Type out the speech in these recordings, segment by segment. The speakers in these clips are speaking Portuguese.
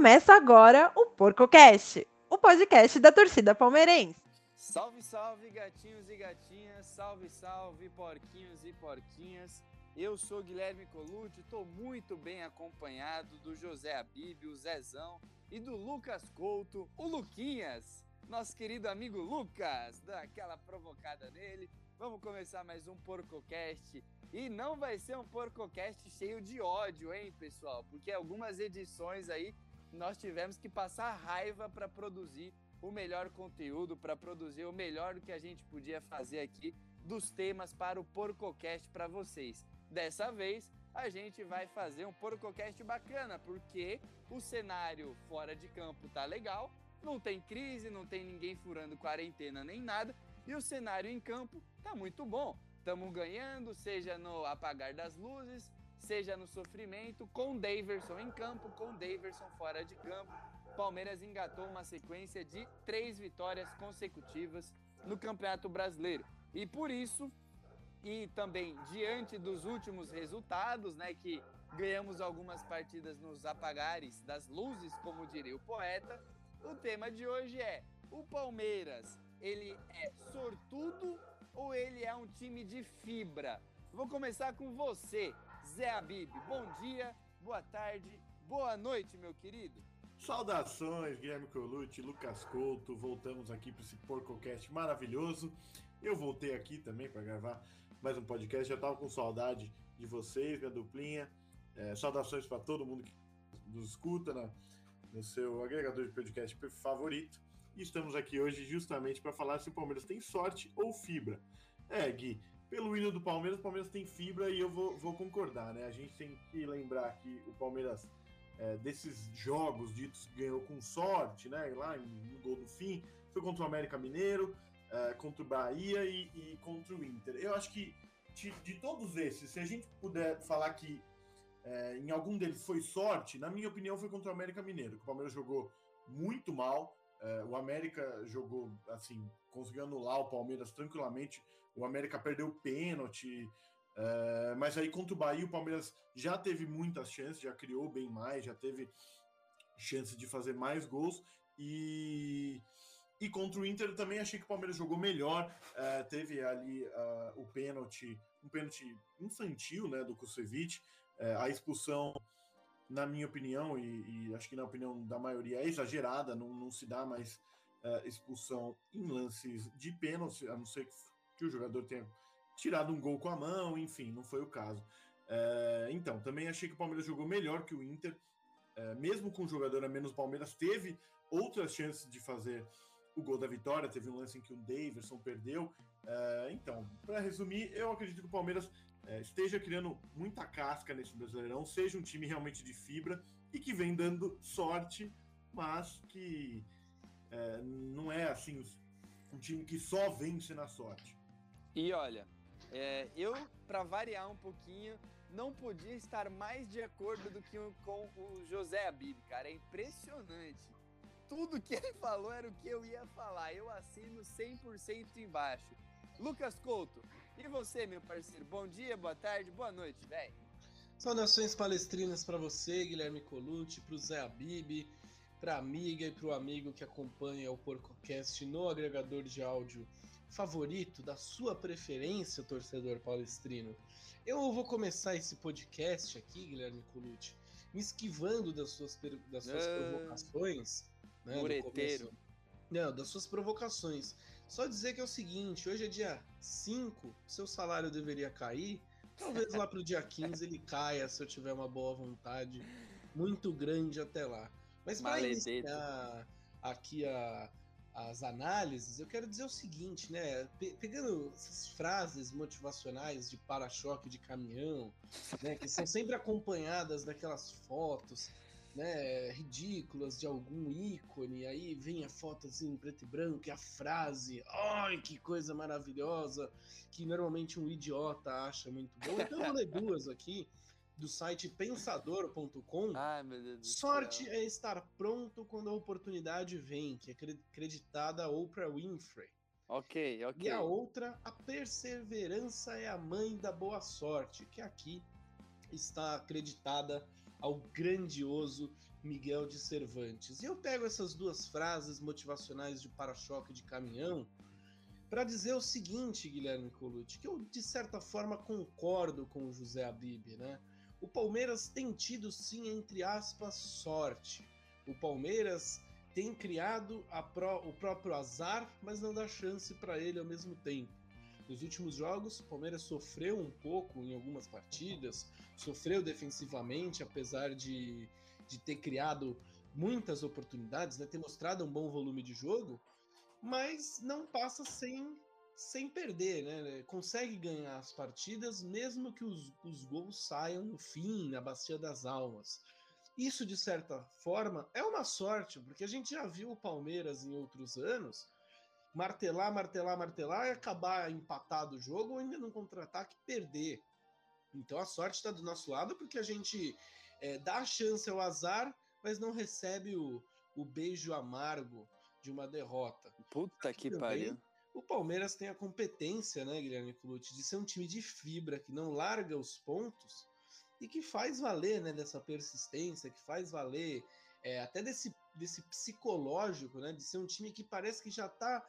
Começa agora o PorcoCast, o podcast da torcida palmeirense. Salve, salve, gatinhos e gatinhas, salve, salve, porquinhos e porquinhas. Eu sou Guilherme Colucci, estou muito bem acompanhado do José Abib, o Zezão e do Lucas Couto, o Luquinhas, nosso querido amigo Lucas, dá aquela provocada nele. Vamos começar mais um PorcoCast e não vai ser um PorcoCast cheio de ódio, hein, pessoal? Porque algumas edições aí nós tivemos que passar raiva para produzir o melhor conteúdo, para produzir o melhor que a gente podia fazer aqui dos temas para o PorcoCast para vocês. Dessa vez, a gente vai fazer um PorcoCast bacana, porque o cenário fora de campo tá legal, não tem crise, não tem ninguém furando quarentena nem nada, e o cenário em campo tá muito bom. Estamos ganhando, seja no apagar das luzes, seja no sofrimento, com Daverson em campo, com Daverson fora de campo. Palmeiras engatou uma sequência de três vitórias consecutivas no Campeonato Brasileiro. E por isso, e também diante dos últimos resultados, né, que ganhamos algumas partidas nos apagares das luzes, como diria o poeta, o tema de hoje é: o Palmeiras, ele é sortudo ou ele é um time de fibra? Vou começar com você, Zé Abib. Bom dia, boa tarde, boa noite, meu querido. Saudações, Guilherme Colucci, Lucas Couto. Voltamos aqui para esse PorcoCast maravilhoso. Eu voltei aqui também para gravar mais um podcast. Já estava com saudade de vocês, minha duplinha. É, saudações para todo mundo que nos escuta na, no seu agregador de podcast favorito. E estamos aqui hoje justamente para falar se o Palmeiras tem sorte ou fibra. É, Gui, pelo hino do Palmeiras, o Palmeiras tem fibra e eu vou, vou concordar, né? A gente tem que lembrar que o Palmeiras, é, desses jogos ditos, ganhou com sorte, né? Lá no gol do fim, foi contra o América Mineiro, é, contra o Bahia e, e, contra o Inter. Eu acho que de, de, todos esses, se a gente puder falar que é, em algum deles foi sorte, na minha opinião foi contra o América Mineiro, que o Palmeiras jogou muito mal. É, o América jogou assim, conseguiu anular o Palmeiras tranquilamente o América perdeu o pênalti, é, mas aí contra o Bahia o Palmeiras já teve muitas chances, já criou bem mais, já teve chance de fazer mais gols. E e contra o Inter também achei que o Palmeiras jogou melhor, é, teve ali uh, o pênalti, um pênalti infantil, né, do Kusevich, é, a expulsão na minha opinião, e, e, acho que na opinião da maioria, é exagerada, não, não se dá mais uh, expulsão em lances de pênalti, a não ser que que o jogador tenha tirado um gol com a mão, enfim, não foi o caso. É, então, também achei que o Palmeiras jogou melhor que o Inter, é, mesmo com o jogador a menos, o Palmeiras teve outras chances de fazer o gol da vitória. Teve um lance em que o Davidson perdeu. É, então, para resumir, eu acredito que o Palmeiras é, esteja criando muita casca nesse Brasileirão, seja um time realmente de fibra e que vem dando sorte, mas que é, não é assim um time que só vence na sorte. E olha, é, eu, para variar um pouquinho, não podia estar mais de acordo do que com o José Abib, cara. É impressionante. Tudo que ele falou era o que eu ia falar. Eu assino 100% embaixo. Lucas Couto, e você, meu parceiro? Bom dia, boa tarde, boa noite, velho. Saudações palestrinas para você, Guilherme Colucci, para o Zé Abib, para amiga e para o amigo que acompanha o PorcoCast no agregador de áudio favorito, da sua preferência, torcedor palestrino. Eu vou começar esse podcast aqui, Guilherme Colucci, me esquivando das suas, das suas ah, provocações. Né, mureteiro. Não, das suas provocações. Só dizer que é o seguinte: hoje é dia 5, seu salário deveria cair. Talvez lá pro dia 15 ele caia se eu tiver uma boa vontade muito grande até lá. Mas para iniciar aqui a, as análises, eu quero dizer o seguinte, né? Pe pegando essas frases motivacionais de para-choque de caminhão, né? Que são sempre acompanhadas daquelas fotos, né? Ridículas de algum ícone, aí vem a foto assim, em preto e branco, e a frase, ai, que coisa maravilhosa, que normalmente um idiota acha muito bom. Então eu vou ler duas aqui do site pensador.com. Sorte é estar pronto quando a oportunidade vem, que é acreditada Oprah Winfrey. Ok, ok. E a outra, a perseverança é a mãe da boa sorte, que aqui está acreditada ao grandioso Miguel de Cervantes. E eu pego essas duas frases motivacionais de para-choque de caminhão para dizer o seguinte, Guilherme Colucci, que eu de certa forma concordo com o José Abib, né? O Palmeiras tem tido sim, entre aspas, sorte. O Palmeiras tem criado o próprio azar, mas não dá chance para ele ao mesmo tempo. Nos últimos jogos, o Palmeiras sofreu um pouco em algumas partidas, sofreu defensivamente, apesar de, de ter criado muitas oportunidades, né, ter mostrado um bom volume de jogo, mas não passa sem, sem perder, né? Consegue ganhar as partidas, mesmo que os, os gols saiam no fim, na Bacia das Almas. Isso, de certa forma, é uma sorte, porque a gente já viu o Palmeiras em outros anos martelar, martelar, martelar e acabar empatado o jogo ou ainda num contra-ataque perder. Então a sorte está do nosso lado porque a gente é, dá a chance ao azar, mas não recebe o, o beijo amargo de uma derrota. Puta Aqui que pariu. O Palmeiras tem a competência, né, Guilherme Colucci, de ser um time de fibra que não larga os pontos e que faz valer, né, dessa persistência, que faz valer é, até desse, desse psicológico, né, de ser um time que parece que já está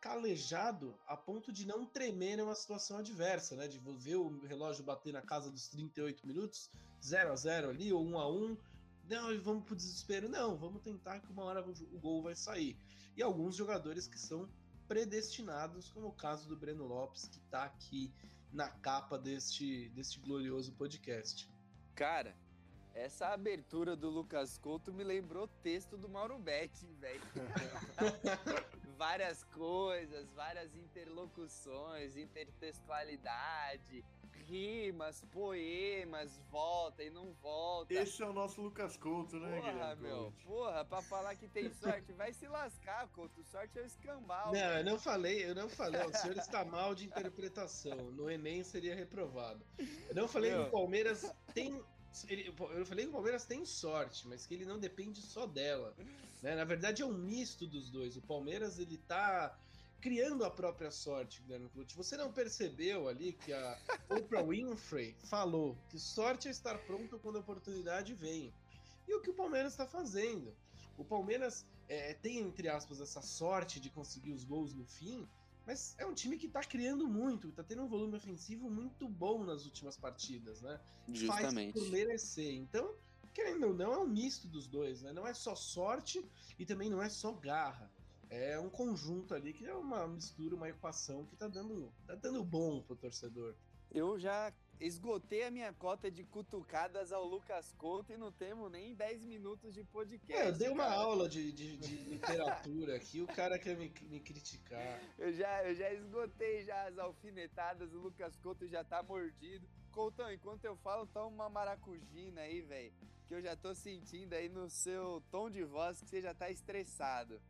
calejado a ponto de não tremer numa situação adversa, né, de ver o relógio bater na casa dos 38 minutos, 0 a 0 ali ou 1 a 1 não, vamos pro desespero. Não, vamos tentar que uma hora o gol vai sair. E alguns jogadores que são predestinados, como o caso do Breno Lopes, que está aqui na capa deste, deste glorioso podcast. Cara, essa abertura do Lucas Couto me lembrou o texto do Mauro Betti, velho. várias coisas, várias interlocuções, intertextualidade, rimas, poemas, volta e não volta. Esse é o nosso Lucas Couto, né, porra, Guilherme? meu, porra, pra falar que tem sorte, vai se lascar, Couto. Sorte é o escambau. Não, eu não falei, eu não falei. O senhor está mal de interpretação. No Enem seria reprovado. Eu não falei meu. que o Palmeiras tem eu falei que o Palmeiras tem sorte, mas que ele não depende só dela. Né? Na verdade, é um misto dos dois. O Palmeiras ele tá criando a própria sorte, Guilherme Clute. Você não percebeu ali que a Oprah Winfrey falou que sorte é estar pronto quando a oportunidade vem. E o que o Palmeiras está fazendo? O Palmeiras é, tem, entre aspas, essa sorte de conseguir os gols no fim, mas é um time que tá criando muito, tá tendo um volume ofensivo muito bom nas últimas partidas, né? Justamente. Faz por merecer. Então, querendo ou não, é um misto dos dois, né? Não é só sorte e também não é só garra. É um conjunto ali que é uma mistura, uma equação que tá dando, tá dando bom pro torcedor. Eu já esgotei a minha cota de cutucadas ao Lucas Couto e não temos nem 10 minutos de podcast. É, eu dei uma cara. aula de, de, de literatura aqui, o cara quer me, me, criticar. Eu já, eu já esgotei já as alfinetadas, o Lucas Couto já tá mordido. Coutão, enquanto eu falo, toma uma maracujina aí, velho. Que eu já tô sentindo aí no seu tom de voz que você já tá estressado.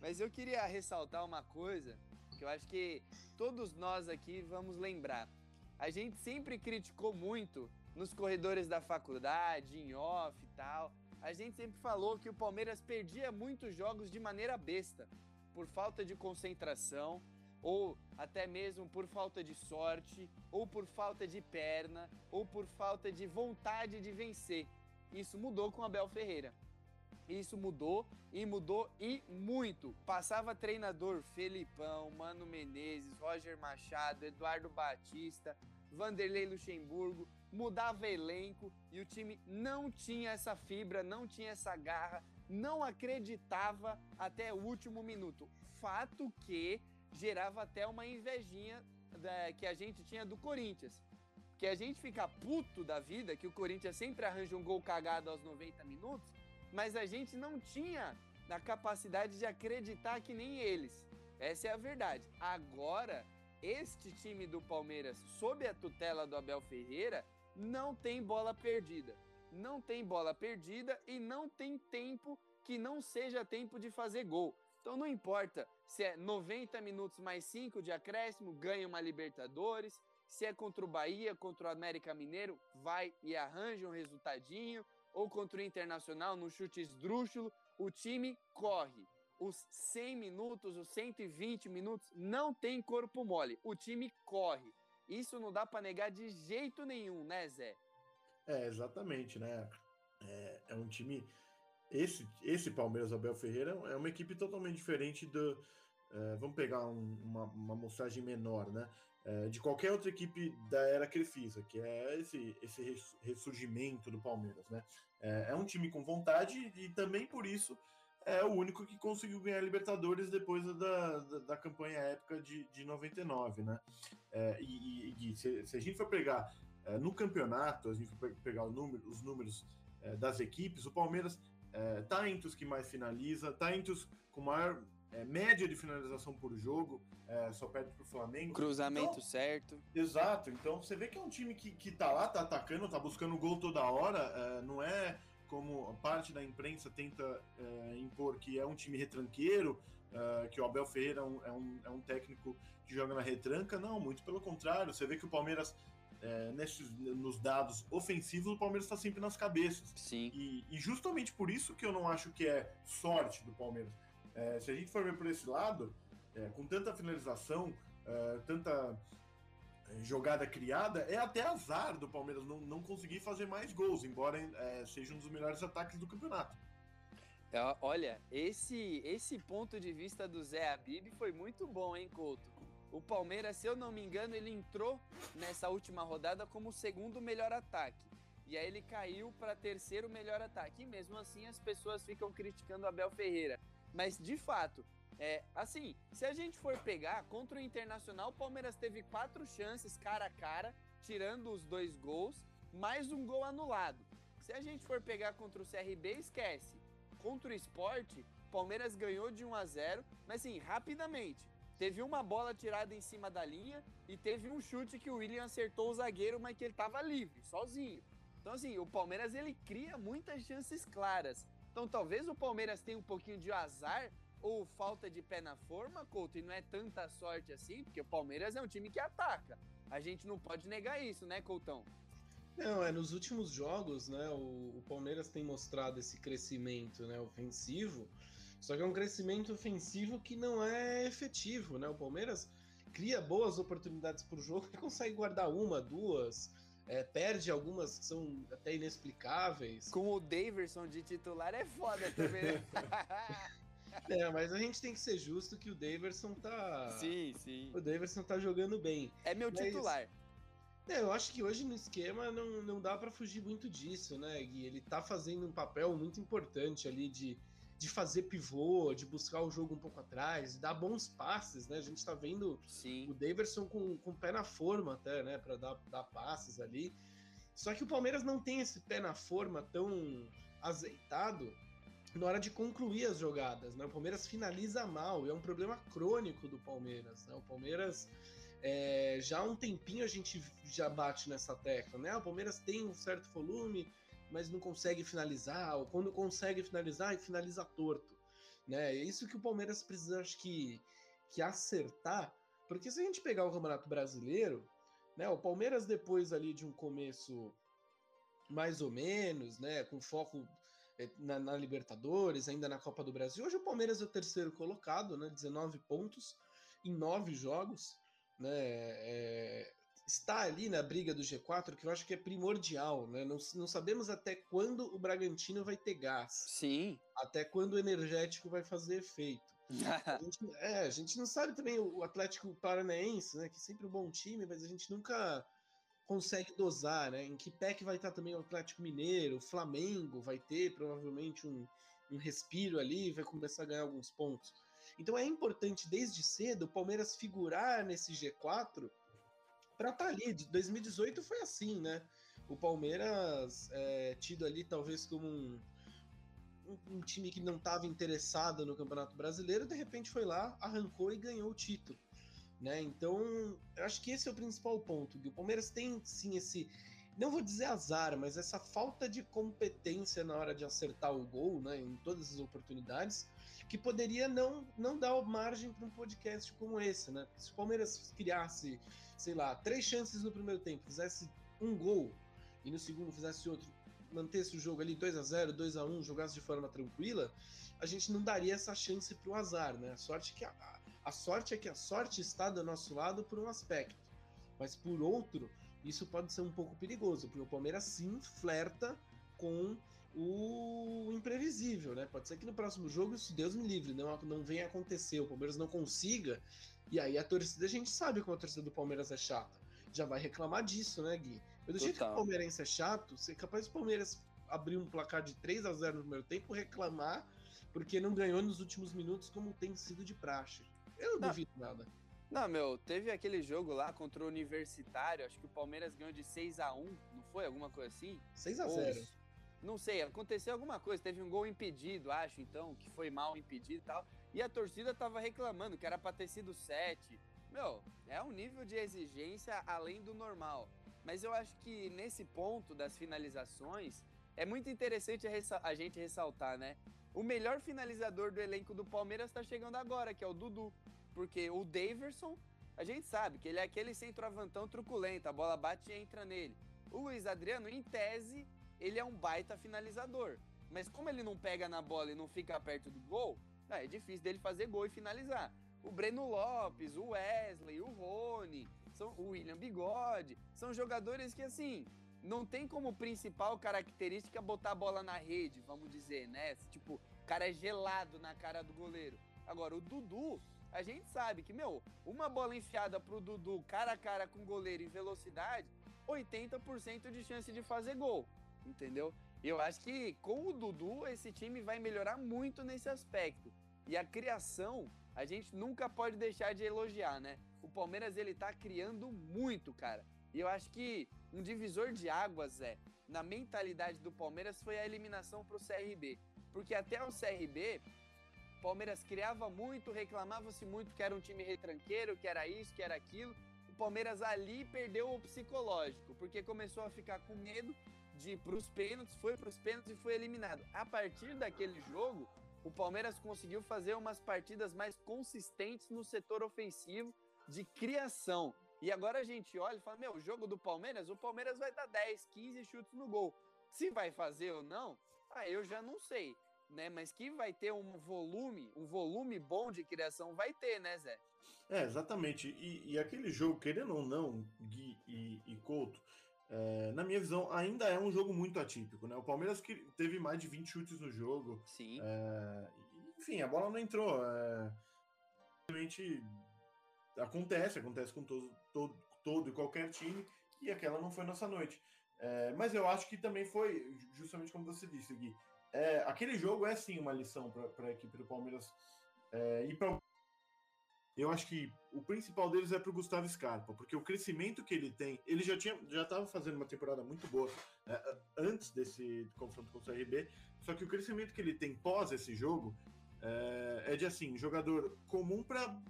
Mas eu queria ressaltar uma coisa que eu acho que todos nós aqui vamos lembrar a gente sempre criticou muito nos corredores da faculdade, em off e tal. A gente sempre falou que o Palmeiras perdia muitos jogos de maneira besta, por falta de concentração, ou até mesmo por falta de sorte, ou por falta de perna, ou por falta de vontade de vencer. Isso mudou com Abel Ferreira. Isso mudou e mudou e muito. Passava treinador Felipão, Mano Menezes, Roger Machado, Eduardo Batista, Vanderlei Luxemburgo, mudava elenco e o time não tinha essa fibra, não tinha essa garra, não acreditava até o último minuto. Fato que gerava até uma invejinha da, que a gente tinha do Corinthians. Que a gente fica puto da vida, que o Corinthians sempre arranja um gol cagado aos 90 minutos, mas a gente não tinha a capacidade de acreditar que nem eles. Essa é a verdade. Agora, este time do Palmeiras, sob a tutela do Abel Ferreira, não tem bola perdida. Não tem bola perdida e não tem tempo que não seja tempo de fazer gol. Então não importa se é 90 minutos mais 5 de acréscimo, ganha uma Libertadores. Se é contra o Bahia, contra o América Mineiro, vai e arranja um resultadinho ou contra o Internacional no chute esdrúxulo, o time corre. Os 100 minutos, os 120 minutos, não tem corpo mole. O time corre. Isso não dá para negar de jeito nenhum, né, Zé? É, exatamente, né? é, é um time. Esse, esse Palmeiras Abel Ferreira é uma equipe totalmente diferente do. É, vamos pegar um, uma, uma mostragem menor, né? É, de qualquer outra equipe da era Crefisa, que é esse, esse ressurgimento do Palmeiras, né? É, é, um time com vontade e também por isso é o único que conseguiu ganhar Libertadores depois da, da, da campanha épica de, de 99, né? É, e, e, e se, se, a gente for pegar é, no campeonato, a gente for pegar número, os números é, das equipes, o Palmeiras está entre os que mais finaliza, está entre os com maior é, média de finalização por jogo, é, só perde pro Flamengo. Cruzamento então, certo. Exato, então você vê que é um time que, que tá lá, tá atacando, tá buscando gol toda hora, é, não é como parte da imprensa tenta é, impor que é um time retranqueiro, é, que o Abel Ferreira é um, é um, é um técnico que joga na retranca, não, muito pelo contrário, você vê que o Palmeiras nesses, nos dados ofensivos, o Palmeiras está sempre nas cabeças. Sim. E, e, justamente por isso que eu não acho que é sorte do Palmeiras. É, se a gente for ver por esse lado, é, com tanta finalização, é, tanta é, jogada criada, é até azar do Palmeiras não, não conseguir fazer mais gols, embora é, seja um dos melhores ataques do campeonato. É, olha, esse, esse ponto de vista do Zé Abib foi muito bom, hein, Couto? O Palmeiras, se eu não me engano, ele entrou nessa última rodada como o segundo melhor ataque. E aí ele caiu para terceiro melhor ataque. E mesmo assim as pessoas ficam criticando o Abel Ferreira. Mas de fato, é assim, se a gente for pegar contra o Internacional, o Palmeiras teve quatro chances cara a cara, tirando os dois gols, mais um gol anulado. Se a gente for pegar contra o CRB, esquece. Contra o Esporte, Palmeiras ganhou de 1 a 0, mas assim, rapidamente. Teve uma bola tirada em cima da linha e teve um chute que o William acertou o zagueiro, mas que ele estava livre, sozinho. Então assim, o Palmeiras ele cria muitas chances claras. Então talvez o Palmeiras tenha um pouquinho de azar ou falta de pé na forma, Couto, e não é tanta sorte assim, porque o Palmeiras é um time que ataca. A gente não pode negar isso, né, Coutão? Não, é nos últimos jogos, né, o, o Palmeiras tem mostrado esse crescimento, né, ofensivo. Só que é um crescimento ofensivo que não é efetivo, né? O Palmeiras cria boas oportunidades por jogo e consegue guardar uma, duas, é, perde algumas que são até inexplicáveis. Com o Daverson de titular é foda também, né? É, mas a gente tem que ser justo que o Daverson tá. Sim, sim. O Daverson tá jogando bem. É meu mas... titular. É, eu acho que hoje no esquema não, não dá para fugir muito disso, né, Gui? Ele tá fazendo um papel muito importante ali de, de fazer pivô, de buscar o jogo um pouco atrás, de dar bons passes, né? A gente tá vendo Sim. o Daverson com, com o pé na forma até, né, para dar, dar passes ali. Só que o Palmeiras não tem esse pé na forma tão azeitado na hora de concluir as jogadas. Né? O Palmeiras finaliza mal, e é um problema crônico do Palmeiras. Né? O Palmeiras, é, já há um tempinho a gente já bate nessa tecla. Né? O Palmeiras tem um certo volume, mas não consegue finalizar, ou quando consegue finalizar, finaliza torto. Né? É isso que o Palmeiras precisa, acho que, que acertar, porque se a gente pegar o Campeonato Brasileiro, né, o Palmeiras depois ali de um começo mais ou menos, né, com foco é, na, na, Libertadores, ainda na Copa do Brasil. Hoje o Palmeiras é o terceiro colocado, né? 19 pontos em nove jogos, né? É, está ali na briga do G4, que eu acho que é primordial, né? Não, não sabemos até quando o Bragantino vai ter gás. Sim. Até quando o energético vai fazer efeito. a, gente, é, a gente não sabe também o Atlético Paranaense, né? Que é sempre um bom time, mas a gente nunca consegue dosar, né? Em que pé que vai estar também o Atlético Mineiro, o Flamengo vai ter provavelmente um, um respiro ali, vai começar a ganhar alguns pontos. Então é importante desde cedo o Palmeiras figurar nesse G4 para estar tá ali. 2018 foi assim, né? O Palmeiras é, tido ali talvez como um, um, um time que não estava interessado no Campeonato Brasileiro, de repente foi lá, arrancou e ganhou o título. Né? Então, eu acho que esse é o principal ponto. O Palmeiras tem sim esse, não vou dizer azar, mas essa falta de competência na hora de acertar o gol, né, em todas as oportunidades, que poderia não, não dar margem para um podcast como esse, né? Se o Palmeiras criasse, sei lá, três chances no primeiro tempo, fizesse um gol e no segundo fizesse outro, mantesse o jogo ali 2 a 0 2 a 1 jogasse de forma tranquila, a gente não daria essa chance para o azar, né? A sorte que a, a sorte é que a sorte está do nosso lado por um aspecto, mas por outro, isso pode ser um pouco perigoso, porque o Palmeiras sim flerta com o imprevisível, né? Pode ser que no próximo jogo, se Deus me livre, não, não venha acontecer, o Palmeiras não consiga, e aí a torcida, a gente sabe como a torcida do Palmeiras é chata. Já vai reclamar disso, né, Gui? Mas do jeito que o palmeirense é chato, você é capaz do Palmeiras abrir um placar de 3 a 0 no primeiro tempo, reclamar porque não ganhou nos últimos minutos, como tem sido de praxe. Eu não, não duvido nada. Não, meu, teve aquele jogo lá contra o Universitário, acho que o Palmeiras ganhou de 6 a 1 não foi? Alguma coisa assim? 6 a 0 Não sei, aconteceu alguma coisa, teve um gol impedido, acho, então, que foi mal impedido e tal. E a torcida tava reclamando que era pra ter sido 7. Meu, é um nível de exigência além do normal. Mas eu acho que nesse ponto das finalizações, é muito interessante a, gente ressaltar, né? O melhor finalizador do elenco do Palmeiras está chegando agora, que é o Dudu. Porque o Daverson, a gente sabe que ele é aquele centroavantão truculento, a bola bate e entra nele. O Luiz Adriano, em tese, ele é um baita finalizador. Mas como ele não pega na bola e não fica perto do gol, é difícil dele fazer gol e finalizar. O Breno Lopes, o Wesley, o Rony, são o William Bigode, são jogadores que assim, não tem como principal característica botar a bola na rede, vamos dizer, né? Tipo, o cara é gelado na cara do goleiro. Agora, o Dudu, a gente sabe que, meu, uma bola enfiada pro Dudu cara a cara com goleiro em velocidade, 80% de chance de fazer gol, entendeu? Eu acho que com o Dudu esse time vai melhorar muito nesse aspecto. E a criação, a gente nunca pode deixar de elogiar, né? O Palmeiras ele tá criando muito, cara. E eu acho que um divisor de águas é na mentalidade do Palmeiras foi a eliminação para o CRB. Porque até o CRB, Palmeiras criava muito, reclamava-se muito que era um time retranqueiro, que era isso, que era aquilo. O Palmeiras ali perdeu o psicológico, porque começou a ficar com medo de ir para os pênaltis, foi para os pênaltis e foi eliminado. A partir daquele jogo, o Palmeiras conseguiu fazer umas partidas mais consistentes no setor ofensivo de criação. E agora a gente olha e fala: meu, o jogo do Palmeiras, o Palmeiras vai dar 10, 15 chutes no gol. Se vai fazer ou não, ah, eu já não sei, né? Mas que vai ter um volume, um volume bom de criação, vai ter, né, Zé? É, exatamente. E, e aquele jogo, querendo ou não, Gui e, e Couto, é, na minha visão, ainda é um jogo muito atípico, né? O Palmeiras que teve mais de 20 chutes no jogo. Sim. É, enfim, a bola não entrou. É, realmente acontece, acontece com todo, todo, todo e qualquer time, e aquela não foi nossa noite. É, mas eu acho que também foi, justamente como você disse, Gui, é, aquele jogo é sim uma lição para a equipe do Palmeiras é, e para eu acho que o principal deles é para o Gustavo Scarpa, porque o crescimento que ele tem, ele já tinha, já estava fazendo uma temporada muito boa é, antes desse confronto com o CRB, só que o crescimento que ele tem pós esse jogo é, é de assim, jogador comum para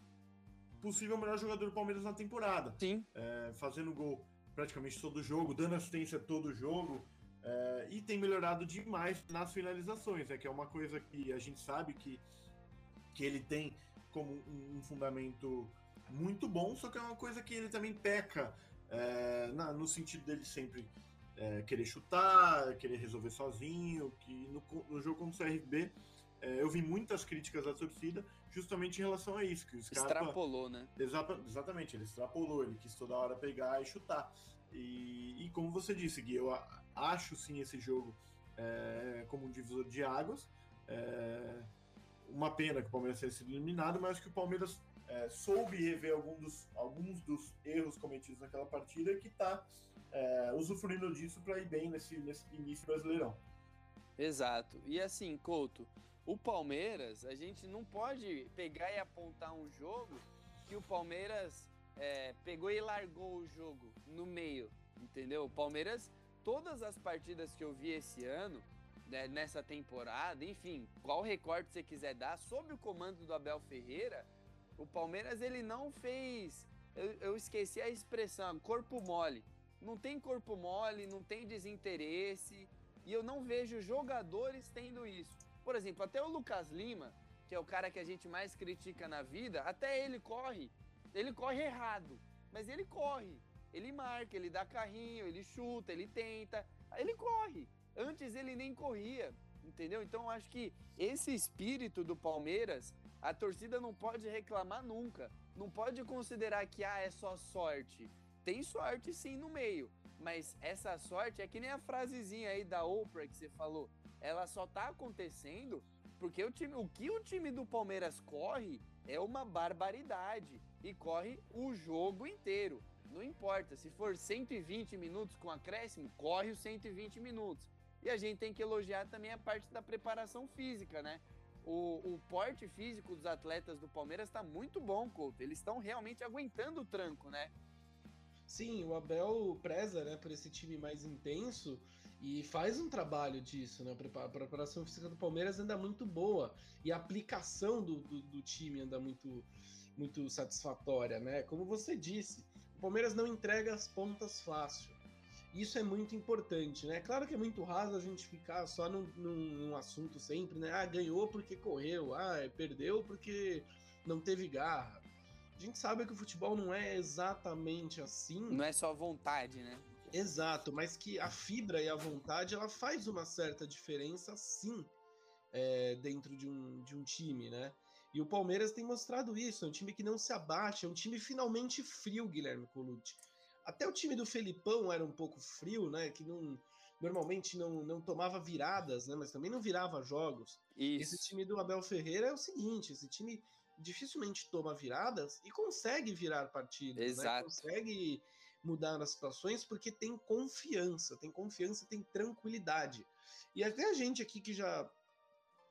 possível melhor jogador do Palmeiras na temporada. Sim. É, fazendo gol praticamente todo jogo, dando assistência todo jogo. É, e tem melhorado demais nas finalizações, é que é uma coisa que a gente sabe que, que ele tem como um, um fundamento muito bom, só que é uma coisa que ele também peca é, na, no sentido dele sempre é, querer chutar, querer resolver sozinho, que no, no jogo contra o CRB eu vi muitas críticas da torcida justamente em relação a isso. Que o Scarpa, extrapolou, né? Exa exatamente, ele extrapolou, ele quis toda hora pegar e chutar. E, e como você disse, Gui, eu acho sim esse jogo é, como um divisor de águas. É, uma pena que o Palmeiras tenha sido eliminado, mas que o Palmeiras é, soube rever algum dos, alguns dos erros cometidos naquela partida e que está é, usufruindo disso para ir bem nesse, nesse início brasileirão. Exato. E assim, Couto, o Palmeiras, a gente não pode pegar e apontar um jogo que o Palmeiras é, pegou e largou o jogo no meio, entendeu? O Palmeiras, todas as partidas que eu vi esse ano, né, nessa temporada, enfim, qual recorte você quiser dar, sob o comando do Abel Ferreira, o Palmeiras ele não fez. Eu, eu esqueci a expressão, corpo mole. Não tem corpo mole, não tem desinteresse, e eu não vejo jogadores tendo isso. Por exemplo, até o Lucas Lima, que é o cara que a gente mais critica na vida, até ele corre. Ele corre errado, mas ele corre. Ele marca, ele dá carrinho, ele chuta, ele tenta, ele corre. Antes ele nem corria, entendeu? Então eu acho que esse espírito do Palmeiras, a torcida não pode reclamar nunca. Não pode considerar que ah, é só sorte. Tem sorte sim no meio, Mas essa sorte é que nem a frasezinha aí da Oprah que você falou. Ela só tá acontecendo porque o, time, o que o time do Palmeiras corre é uma barbaridade. E corre o jogo inteiro. Não importa, se for 120 minutos com acréscimo, corre os 120 minutos. E a gente tem que elogiar também a parte da preparação física, né? O, o porte físico dos atletas do Palmeiras está muito bom, Couto. Eles estão realmente aguentando o tranco, né? Sim, o Abel preza né, por esse time mais intenso e faz um trabalho disso, né? A preparação física do Palmeiras anda muito boa e a aplicação do, do, do time anda muito, muito satisfatória, né? Como você disse, Palmeiras não entrega as pontas fácil. Isso é muito importante, né? Claro que é muito raso a gente ficar só num, num, assunto sempre, né? Ah, ganhou porque correu, ah, perdeu porque não teve garra. A gente sabe que o futebol não é exatamente assim. Não é só vontade, né? Exato, mas que a fibra e a vontade ela faz uma certa diferença, sim, é, dentro de um, de um time, né? E o Palmeiras tem mostrado isso, é um time que não se abate, é um time finalmente frio, Guilherme Colucci. Até o time do Felipão era um pouco frio, né? Que não normalmente não, não tomava viradas, né? Mas também não virava jogos. Isso. Esse time do Abel Ferreira é o seguinte: esse time dificilmente toma viradas e consegue virar partidas, né? Exato. Né? Consegue mudar as situações porque tem confiança, tem confiança, tem tranquilidade. E até a gente aqui que já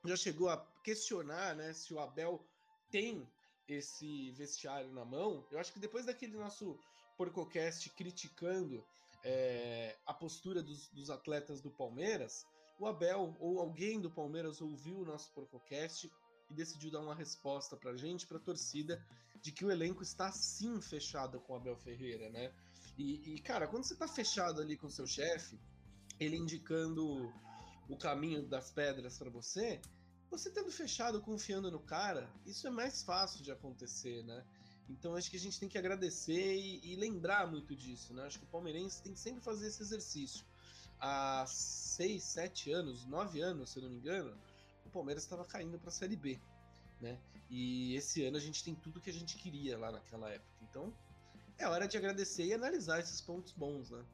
já chegou a questionar, né, se o Abel tem esse vestiário na mão. Eu acho que depois daquele nosso Porcocast criticando é, a postura dos, dos, atletas do Palmeiras, o Abel ou alguém do Palmeiras ouviu o nosso Porcocast e decidiu dar uma resposta para a gente, para a torcida, de que o elenco está sim fechado com o Abel Ferreira, né? E, e cara, quando você está fechado ali com seu chefe, ele indicando o caminho das pedras para você, você tendo fechado, confiando no cara, isso é mais fácil de acontecer, né? Então acho que a gente tem que agradecer e, e, lembrar muito disso, né? Acho que o palmeirense tem que sempre fazer esse exercício. Há seis, sete anos, nove anos, se eu não me engano, o Palmeiras estava caindo para a Série B, né? E esse ano a gente tem tudo que a gente queria lá naquela época. Então é hora de agradecer e analisar esses pontos bons, né?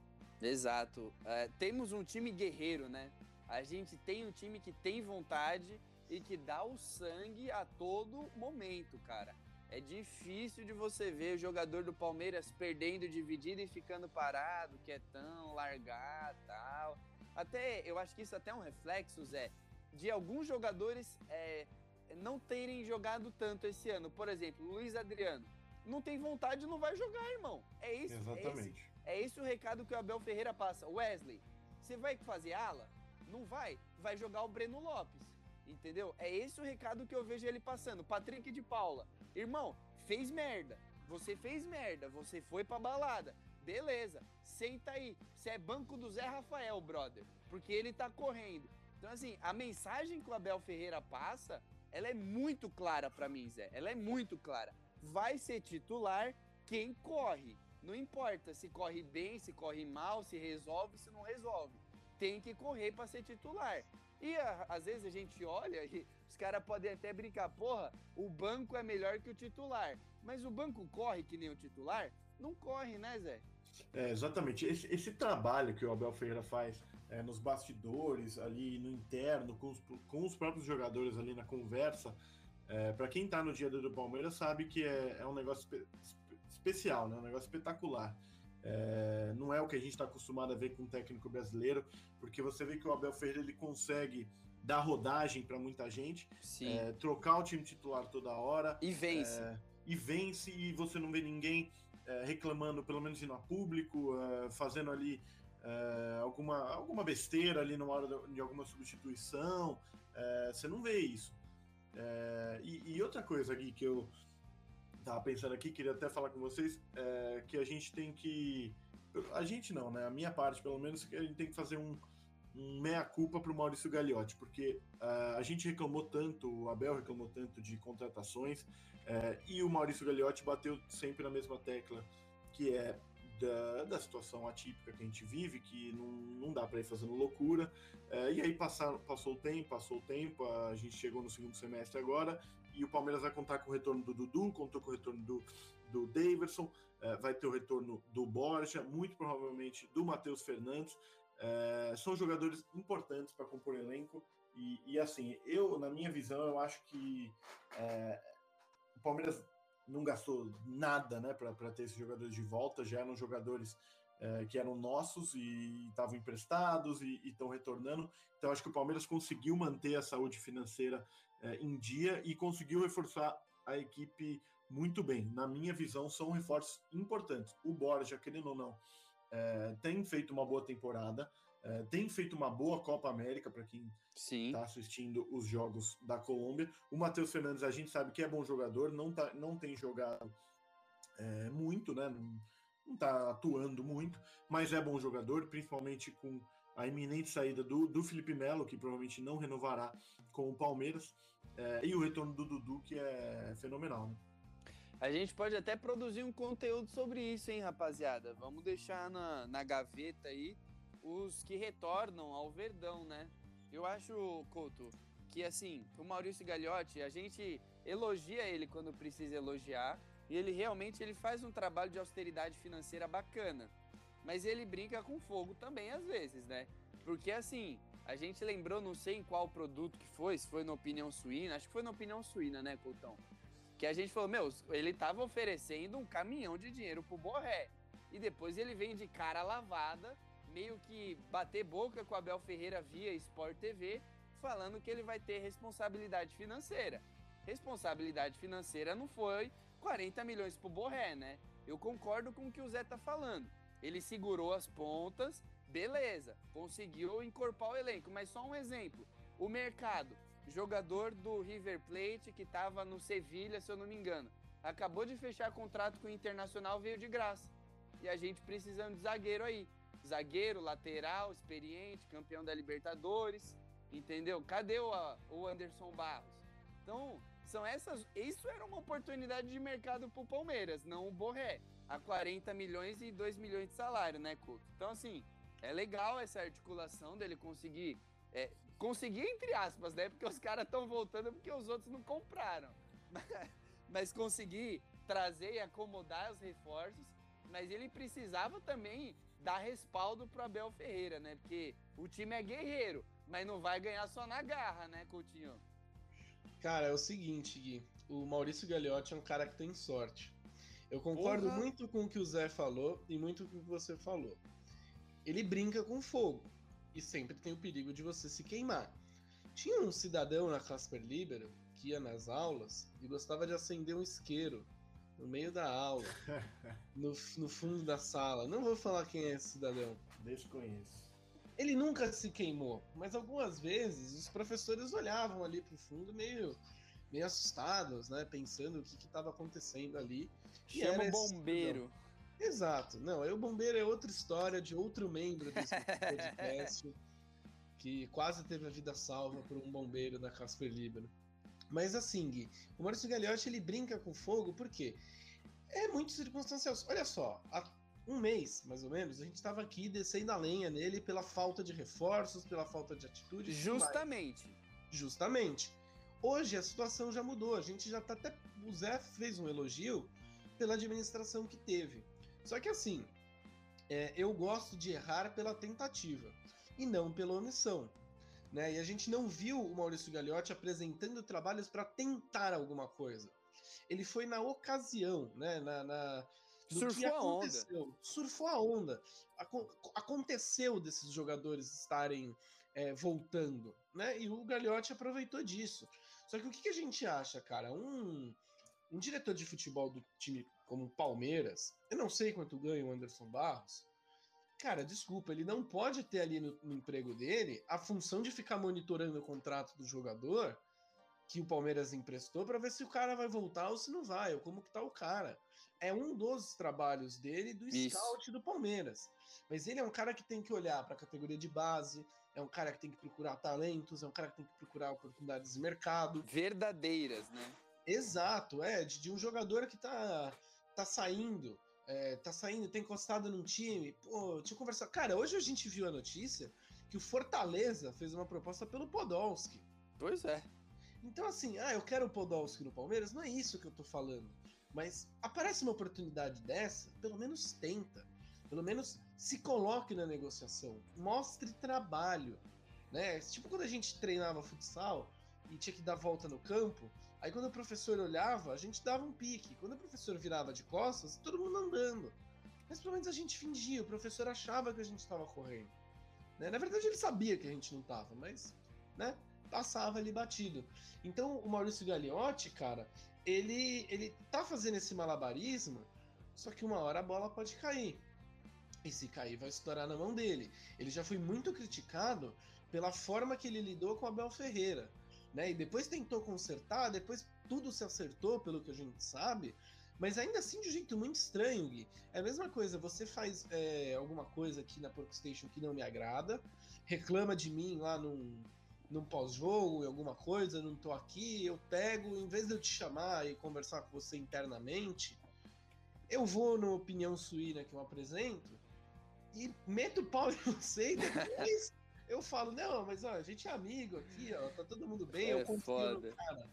Exato. É, temos um time guerreiro, né? A gente tem um time que tem vontade e que dá o sangue a todo momento, cara. É difícil de você ver o jogador do Palmeiras perdendo dividido e ficando parado, quietão, largar tal. Até, eu acho que isso até é um reflexo, Zé, de alguns jogadores é, não terem jogado tanto esse ano. Por exemplo, Luiz Adriano. Não tem vontade, não vai jogar, irmão. É isso. Exatamente. É esse, é esse o recado que o Abel Ferreira passa. Wesley, você vai fazer ala? Não vai. Vai jogar o Breno Lopes. Entendeu? É esse o recado que eu vejo ele passando. Patrick de Paula. Irmão, fez merda. Você fez merda. Você foi pra balada. Beleza. Senta aí. Você é banco do Zé Rafael, brother. Porque ele tá correndo. Então, assim, a mensagem que o Abel Ferreira passa, ela é muito clara para mim, Zé. Ela é muito clara. Vai ser titular quem corre. Não importa se corre bem, se corre mal, se resolve, se não resolve. Tem que correr para ser titular. E a, às vezes a gente olha e os caras podem até brincar, porra, o banco é melhor que o titular. Mas o banco corre que nem o titular? Não corre, né, Zé? É, exatamente. Esse, esse, trabalho que o Abel Ferreira faz é, nos bastidores, ali no interno, com os, com os próprios jogadores ali na conversa, é, para quem está no dia do Palmeiras sabe que é, é um negócio espe especial, né? um negócio espetacular. É, não é o que a gente está acostumado a ver com o técnico brasileiro, porque você vê que o Abel Ferreira ele consegue dar rodagem para muita gente, é, trocar o time titular toda hora. E vence. É, e vence, e você não vê ninguém é, reclamando, pelo menos indo a público, é, fazendo ali é, alguma, alguma besteira ali na hora de alguma substituição. você não vê isso. E, e, outra coisa aqui que eu tava pensando aqui, queria até falar com vocês, é que a gente tem que. A gente não, né? A minha parte, pelo menos, a gente tem que fazer um, um meia-culpa para o Maurício Gagliotti, porque uh, a gente reclamou tanto, o Abel reclamou tanto de contratações, uh, e o Maurício Gagliotti bateu sempre na mesma tecla, que é da, da situação atípica que a gente vive, que não, não dá para ir fazendo loucura. Uh, e aí passar, passou o tempo, passou o tempo, a gente chegou no segundo semestre agora, e o Palmeiras vai contar com o retorno do Dudu, contou com o retorno do, do Daverson, é, vai ter o retorno do Borja, muito provavelmente do Matheus Fernandes. É, são jogadores importantes para compor elenco. E, e, assim, eu, na minha visão, eu acho que é, o Palmeiras não gastou nada né, para ter esses jogadores de volta, já eram jogadores é, que eram nossos e estavam emprestados e estão retornando. Então, acho que o Palmeiras conseguiu manter a saúde financeira é, em dia e conseguiu reforçar a equipe muito bem. Na minha visão, são reforços importantes. O Borja, querendo ou não, é, tem feito uma boa temporada, é, tem feito uma boa Copa América para quem está assistindo os jogos da Colômbia. O Matheus Fernandes, a gente sabe que é bom jogador, não, tá, não tem jogado é, muito, né? Não, está atuando muito, mas é bom jogador, principalmente com a iminente saída do, do Felipe Melo, que provavelmente não renovará com o Palmeiras, é, e o retorno do Dudu, que é fenomenal. Né? A gente pode até produzir um conteúdo sobre isso, hein, rapaziada? Vamos deixar na, na gaveta aí os que retornam ao Verdão, né? Eu acho, Couto, que assim, o Maurício Gagliotti, a gente elogia ele quando precisa elogiar, e ele realmente ele faz um trabalho de austeridade financeira bacana. Mas ele brinca com fogo também às vezes, né? Porque assim, a gente lembrou, não sei em qual produto que foi, se foi na Opinião Suína, acho que foi na Opinião Suína, né, Coutão? Que a gente falou, meu, ele tava oferecendo um caminhão de dinheiro pro Borré. E depois ele vem de cara lavada, meio que bater boca com Abel Ferreira via Sport TV, falando que ele vai ter responsabilidade financeira. Responsabilidade financeira não foi 40 milhões pro Borré, né? Eu concordo com o que o Zé tá falando. Ele segurou as pontas, beleza, conseguiu encorpar o elenco, mas só um exemplo. O mercado, jogador do River Plate que estava no Sevilha, se eu não me engano. Acabou de fechar contrato com o Internacional, veio de graça. E a gente precisando de zagueiro aí. Zagueiro, lateral, experiente, campeão da Libertadores, entendeu? Cadê o, o Anderson Barros? Então, são essas. Isso era uma oportunidade de mercado para o Palmeiras, não o Borré. A 40 milhões e 2 milhões de salário, né, Couto? Então, assim, é legal essa articulação dele conseguir é, conseguir, entre aspas, né? Porque os caras estão voltando porque os outros não compraram. Mas conseguir trazer e acomodar os reforços. Mas ele precisava também dar respaldo pro Abel Ferreira, né? Porque o time é guerreiro, mas não vai ganhar só na garra, né, Coutinho? Cara, é o seguinte, Gui. O Maurício Gagliotti é um cara que tem sorte. Eu concordo Porra. muito com o que o Zé falou e muito com o que você falou. Ele brinca com fogo e sempre tem o perigo de você se queimar. Tinha um cidadão na Casper Libero que ia nas aulas e gostava de acender um isqueiro no meio da aula, no, no fundo da sala. Não vou falar quem é esse cidadão. Desconheço. Ele nunca se queimou, mas algumas vezes os professores olhavam ali pro fundo meio, meio assustados, né? Pensando o que estava acontecendo ali. Chama o bombeiro. Exato. Não, aí o bombeiro é outra história de outro membro desse podcast que quase teve a vida salva por um bombeiro da Casper Libero. Mas assim, Gui, o Maurício Gagliotti ele brinca com fogo porque é muito circunstancial. Olha só, há um mês, mais ou menos, a gente estava aqui descendo a lenha nele pela falta de reforços, pela falta de atitude. Justamente. Justamente. Hoje a situação já mudou. A gente já tá até. O Zé fez um elogio pela administração que teve. Só que assim, é, eu gosto de errar pela tentativa e não pela omissão. Né? E a gente não viu o Maurício Gagliotti apresentando trabalhos para tentar alguma coisa. Ele foi na ocasião, né? na, na Surfou a onda. Surfou a onda. Aconteceu desses jogadores estarem é, voltando, né? E o Gagliotti aproveitou disso. Só que o que, que a gente acha, cara? Um, um diretor de futebol do time como o Palmeiras, eu não sei quanto ganha o Anderson Barros. Cara, desculpa, ele não pode ter ali no, no emprego dele a função de ficar monitorando o contrato do jogador que o Palmeiras emprestou para ver se o cara vai voltar ou se não vai, ou como que tá o cara. É um dos trabalhos dele do Isso. scout do Palmeiras. Mas ele é um cara que tem que olhar para a categoria de base, é um cara que tem que procurar talentos, é um cara que tem que procurar oportunidades de mercado. Verdadeiras, né? Exato, é, de, de um jogador que tá tá saindo, é, tá saindo, tá encostado num time. Pô, deixa eu conversar. Cara, hoje a gente viu a notícia que o Fortaleza fez uma proposta pelo Podolski. Pois é. Então, assim, ah, eu quero o Podolski no Palmeiras, não é isso que eu tô falando. Mas aparece uma oportunidade dessa, pelo menos tenta. Pelo menos se coloque na negociação. Mostre trabalho. Né? Tipo quando a gente treinava futsal e tinha que dar volta no campo, aí quando o professor olhava, a gente dava um pique. Quando o professor virava de costas, todo mundo andando. Mas pelo menos a gente fingia, o professor achava que a gente estava correndo. Né? Na verdade, ele sabia que a gente não estava, mas né? Passava ali batido. Então, o Maurício Gagliotti, cara, ele, ele tá fazendo esse malabarismo, só que uma hora a bola pode cair. E se cair, vai estourar na mão dele. Ele já foi muito criticado pela forma que ele lidou com Abel Ferreira. Né? E depois tentou consertar, depois tudo se acertou, pelo que a gente sabe, mas ainda assim de um jeito muito estranho, Gui. É a mesma coisa, você faz é, alguma coisa aqui na Porkstation que não me agrada, reclama de mim lá num, num pós-jogo, em alguma coisa, não tô aqui, eu pego, em vez de eu te chamar e conversar com você internamente, eu vou no Opinião Suína que eu apresento e meto o pau em você e depois eu falo, não, mas ó, a gente é amigo aqui, ó, tá todo mundo bem, É eu confio foda. no cara.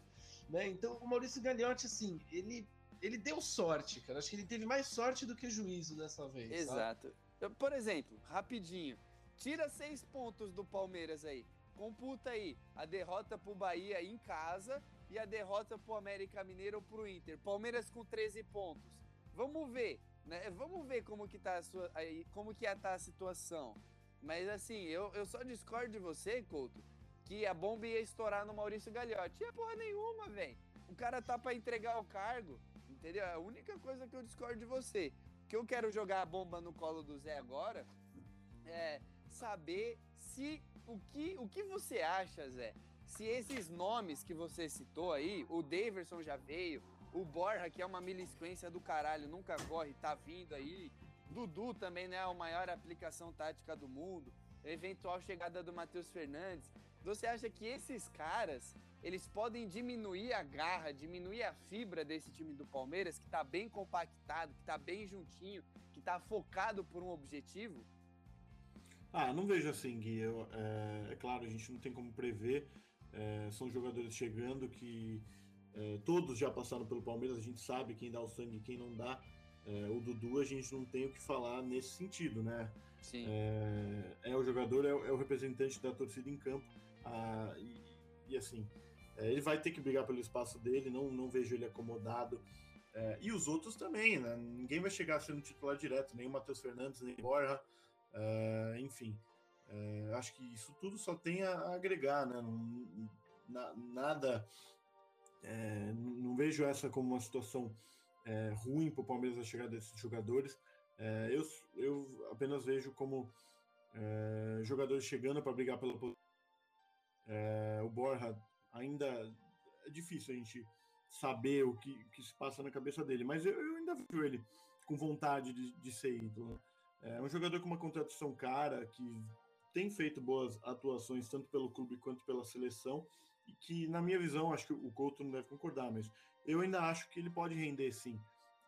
Né? Então o Maurício Gagliotti, assim, ele, ele deu sorte, cara. Acho que ele teve mais sorte do que juízo dessa vez. Exato. Por exemplo, rapidinho, tira seis pontos do Palmeiras aí. Computa aí a derrota pro Bahia em casa e a derrota pro América Mineiro ou pro Inter. Palmeiras com 13 pontos. Vamos ver, né? Vamos ver como que tá a sua aí, como que tá a situação. Mas assim, eu, eu só discordo de você, Couto, que a bomba ia estourar no Maurício Gagliotti. É porra nenhuma, velho. O cara tá pra entregar o cargo, entendeu? É a única coisa que eu discordo de você. Que eu quero jogar a bomba no colo do Zé agora é saber se o que, o que você acha, Zé? Se esses nomes que você citou aí, o Daverson já veio, o Borja, que é uma milisquência do caralho, nunca corre, tá vindo aí. Dudu também, né? A maior aplicação tática do mundo. Eventual chegada do Matheus Fernandes. Você acha que esses caras, eles podem diminuir a garra, diminuir a fibra desse time do Palmeiras, que tá bem compactado, que tá bem juntinho, que tá focado por um objetivo? Ah, não vejo assim, Gui. Eu, é, é claro, a gente não tem como prever. é, são jogadores chegando que é, todos já passaram pelo Palmeiras, a gente sabe quem dá o sangue e quem não dá. É, o Dudu a gente não tem o que falar nesse sentido, né? Sim. É, é o jogador, é, o- é o representante da torcida em campo. ah, e, e, assim, ele vai ter que brigar pelo espaço dele, não, não vejo ele acomodado. E os outros também, né? Ninguém vai chegar sendo titular direto, nem o Matheus Fernandes, nem o Borja. É, enfim, é, acho que isso tudo só tem a agregar, né? Não- na- nada. é, não vejo essa como uma situação é, ruim para o Palmeiras a chegada desses jogadores. É, eu, eu apenas vejo como jogadores chegando para brigar pela posição. O Borja ainda é difícil a gente saber o que, que se passa na cabeça dele, mas eu, eu ainda vejo ele com vontade de, de ser ídolo. É um jogador com uma contratação cara, que tem feito boas atuações tanto pelo clube quanto pela seleção, e que, na minha visão, acho que o Couto não deve concordar, mas eu ainda acho que ele pode render sim.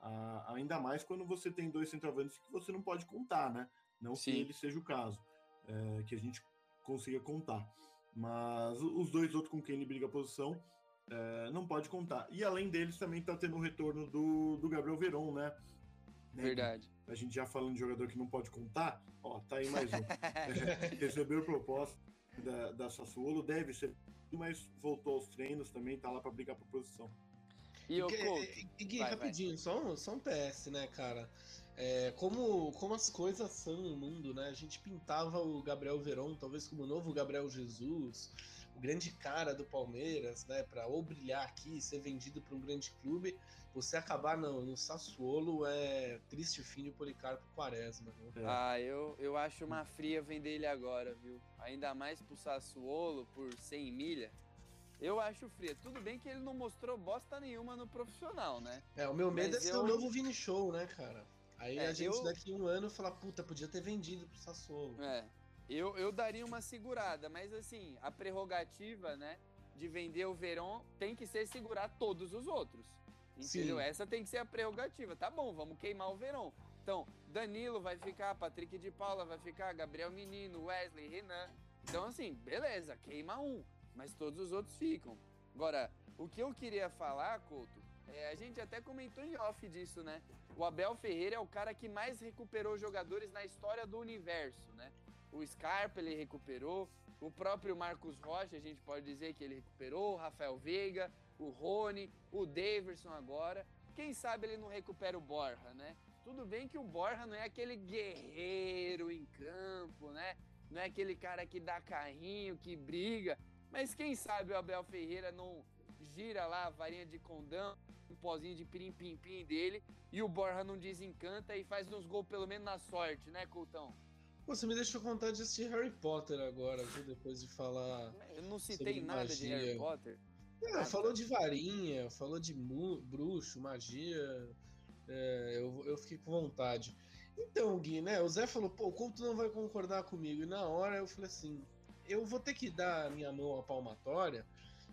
Ah, ainda mais quando você tem dois centroavantes que você não pode contar, né? Não Sim. que ele seja o caso, é, que a gente consiga contar. Mas os dois outros com quem ele briga a posição é, não pode contar. E além deles, também tá tendo o retorno do, do Gabriel Veron, né? Né, Verdade. a gente já falando de jogador que não pode contar, ó, tá aí mais um. Recebeu proposta da, da Sassuolo, deve ser, mas voltou aos treinos também, tá lá para brigar por posição. E o e- e- Gui, Vai, vai. rapidinho, Só, um, só um PS, né, cara? É, como, como as coisas são no mundo, né? A gente pintava o Gabriel Veron, talvez como o novo Gabriel Jesus, grande cara do Palmeiras, né? Pra ou brilhar aqui, ser vendido para um grande clube, você acabar no, no Sassuolo é triste fim de Policarpo Quaresma. Né? É. Ah, eu, eu acho uma fria vender ele agora, viu? Ainda mais pro Sassuolo, por 100 milha. Eu acho fria. Tudo bem que ele não mostrou bosta nenhuma no profissional, né? É, o meu medo Mas é ser eu- o novo Vini Show, né, cara? Aí É, a gente eu- daqui a um ano fala, puta, podia ter vendido pro Sassuolo. É. Eu, eu daria uma segurada, mas assim, a prerrogativa, né, de vender o Verón tem que ser segurar todos os outros. Entendeu? Sim. Essa tem que ser a prerrogativa. Tá bom, vamos queimar o Verón. Então, Danilo vai ficar, Patrick de Paula vai ficar, Gabriel Menino, Wesley, Renan. Então, assim, beleza, queima um, mas todos os outros ficam. Agora, o que eu queria falar, Couto, é, a gente até comentou em off disso, né? O Abel Ferreira é o cara que mais recuperou jogadores na história do universo, né? O Scarpa ele recuperou, o próprio Marcos Rocha, a gente pode dizer que ele recuperou, o Rafael Veiga, o Rony, o Daverson agora. Quem sabe ele não recupera o Borja, né? Tudo bem que o Borja não é aquele guerreiro em campo, né? Não é aquele cara que dá carrinho, que briga. Mas quem sabe o Abel Ferreira não gira lá a varinha de condão, um pozinho de pirim-pim-pim dele, e o Borja não desencanta e faz uns gols pelo menos na sorte, né, Coutão? Você me deixou contar de assistir Harry Potter agora, viu? Depois de falar. Eu não citei nada magia. de Harry Potter. É, falou de varinha, falou de bruxo, magia. É, eu, eu fiquei com vontade. Então, Gui, né? O Zé falou, pô, o Couto não vai concordar comigo. E na hora eu falei assim: eu vou ter que dar a minha mão à palmatória,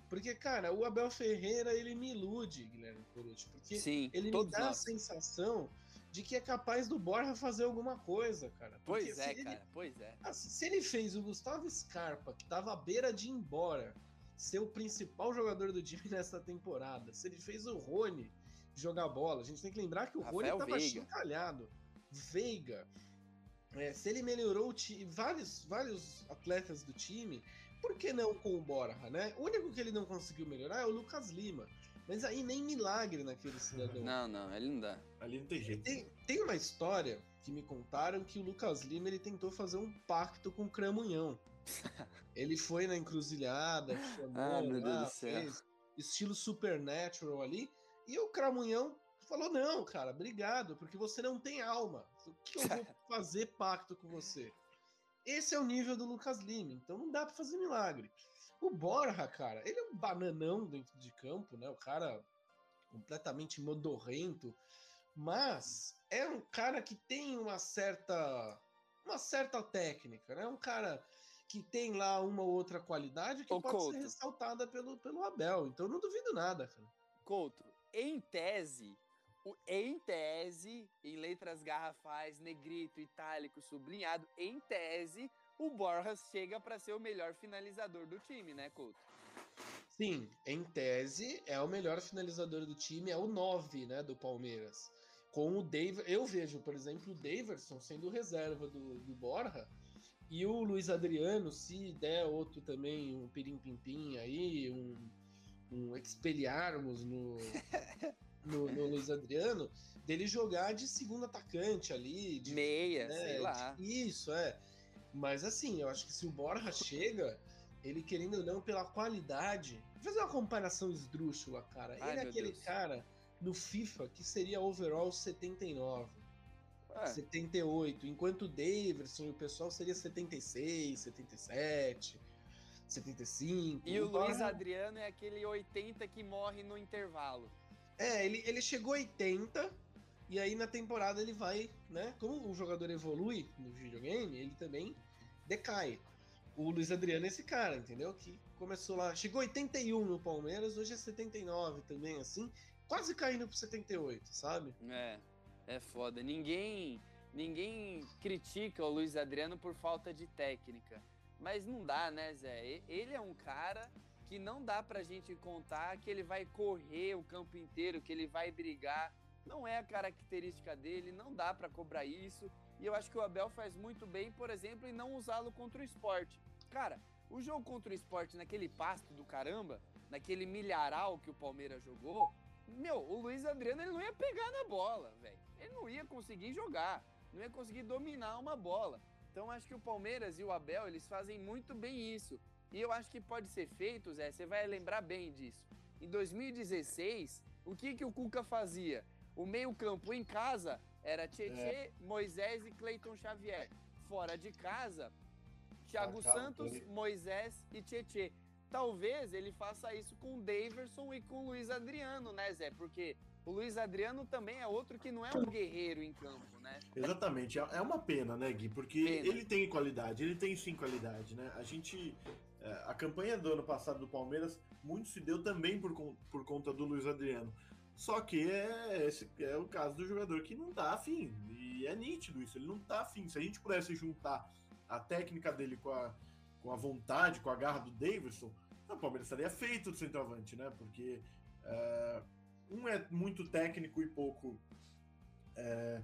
porque, cara, o Abel Ferreira, ele me ilude, Guilherme Corucci, porque Sim, ele me dá nós. a sensação de que é capaz do Borja fazer alguma coisa, cara. Porque pois é, ele, cara, pois é. Assim, se ele fez o Gustavo Scarpa, que tava à beira de ir embora, ser o principal jogador do time nessa temporada, se ele fez o Rony jogar bola, a gente tem que lembrar que o Rafael Rony tava Veiga. chincalhado. Veiga. É, se ele melhorou vários, vários atletas do time, por que não com o Borja, né? O único que ele não conseguiu melhorar é o Lucas Lima. Mas aí nem milagre naquele cidadão. Não, não, ele não dá. Ali não tem jeito. Tem, tem uma história que me contaram que o Lucas Lima ele tentou fazer um pacto com o Cramunhão. ele foi na encruzilhada, chamou, ah, meu Deus do céu. Fez, estilo supernatural ali, e o Cramunhão falou: Não, cara, obrigado, porque você não tem alma. O que eu vou fazer pacto com você? Esse é o nível do Lucas Lima, então não dá para fazer milagre. O Borja, cara, ele é um bananão dentro de campo, né? O cara completamente modorrento, mas é um cara que tem uma certa uma certa técnica, né? Um cara que tem lá uma ou outra qualidade que Ô, pode Couto. ser ressaltada pelo, pelo Abel. Então não duvido nada, cara. Couto, em tese, em tese, em letras garrafais, negrito, itálico, sublinhado, em tese, o Borjas chega para ser o melhor finalizador do time, né, Couto? Sim, em tese é o melhor finalizador do time, é o 9, né, do Palmeiras. Com o Dave, eu vejo, por exemplo, o Daverson sendo reserva do, do Borja e o Luiz Adriano, se der outro também, um pirim-pim-pim aí, um, um expelharmos no, no, no Luiz Adriano, dele jogar de segundo atacante ali. De, Meia, né, sei lá. De, isso, é. Mas assim, eu acho que se o Borja chega, ele querendo ou não, pela qualidade. Vou fazer uma comparação esdrúxula, cara. Ai, ele é aquele Deus. cara no FIFA que seria overall 79. É. 78, enquanto o Davidson e o pessoal seria 76, 77, 75. E o, o Luiz Adriano é aquele 80 que morre no intervalo. É, ele, ele chegou a 80, e aí na temporada ele vai, né? Como o jogador evolui no videogame, ele também decai. O Luiz Adriano é esse cara, entendeu? Que começou lá, chegou 81 no Palmeiras, hoje é 79 também, assim, quase caindo pro 78, sabe? É, é foda. Ninguém, ninguém critica o Luiz Adriano por falta de técnica. Mas não dá, né, Zé? Ele é um cara que não dá pra gente contar que ele vai correr o campo inteiro, que ele vai brigar. Não é a característica dele, não dá para cobrar isso. E eu acho que o Abel faz muito bem, por exemplo, em não usá-lo contra o esporte. Cara, o jogo contra o esporte naquele pasto do caramba, naquele milharal que o Palmeiras jogou, meu, o Luiz Adriano ele não ia pegar na bola, velho. Ele não ia conseguir jogar, não ia conseguir dominar uma bola. Então acho que o Palmeiras e o Abel, eles fazem muito bem isso. E eu acho que pode ser feito, Zé, você vai lembrar bem disso. Em 2016, o que, que o Cuca fazia? O meio-campo em casa era Tietê, é. Moisés e Cleiton Xavier. Fora de casa, Thiago Santos, Moisés e Tietê. Talvez ele faça isso com o Daverson e com o Luiz Adriano, né, Zé? Porque o Luiz Adriano também é outro que não é um guerreiro em campo, né? Exatamente. É, é uma pena, né, Gui? Porque pena. ele tem qualidade, ele tem sim qualidade, né? A gente. É, a campanha do ano passado do Palmeiras muito se deu também por, por conta do Luiz Adriano. Só que é, esse é o caso do jogador que não tá afim. E é nítido isso, ele não tá afim. Se a gente pudesse juntar a técnica dele com a, com a vontade, com a garra do Davidson, o Palmeiras estaria feito do centroavante, né? Porque é, um é muito técnico e pouco. É,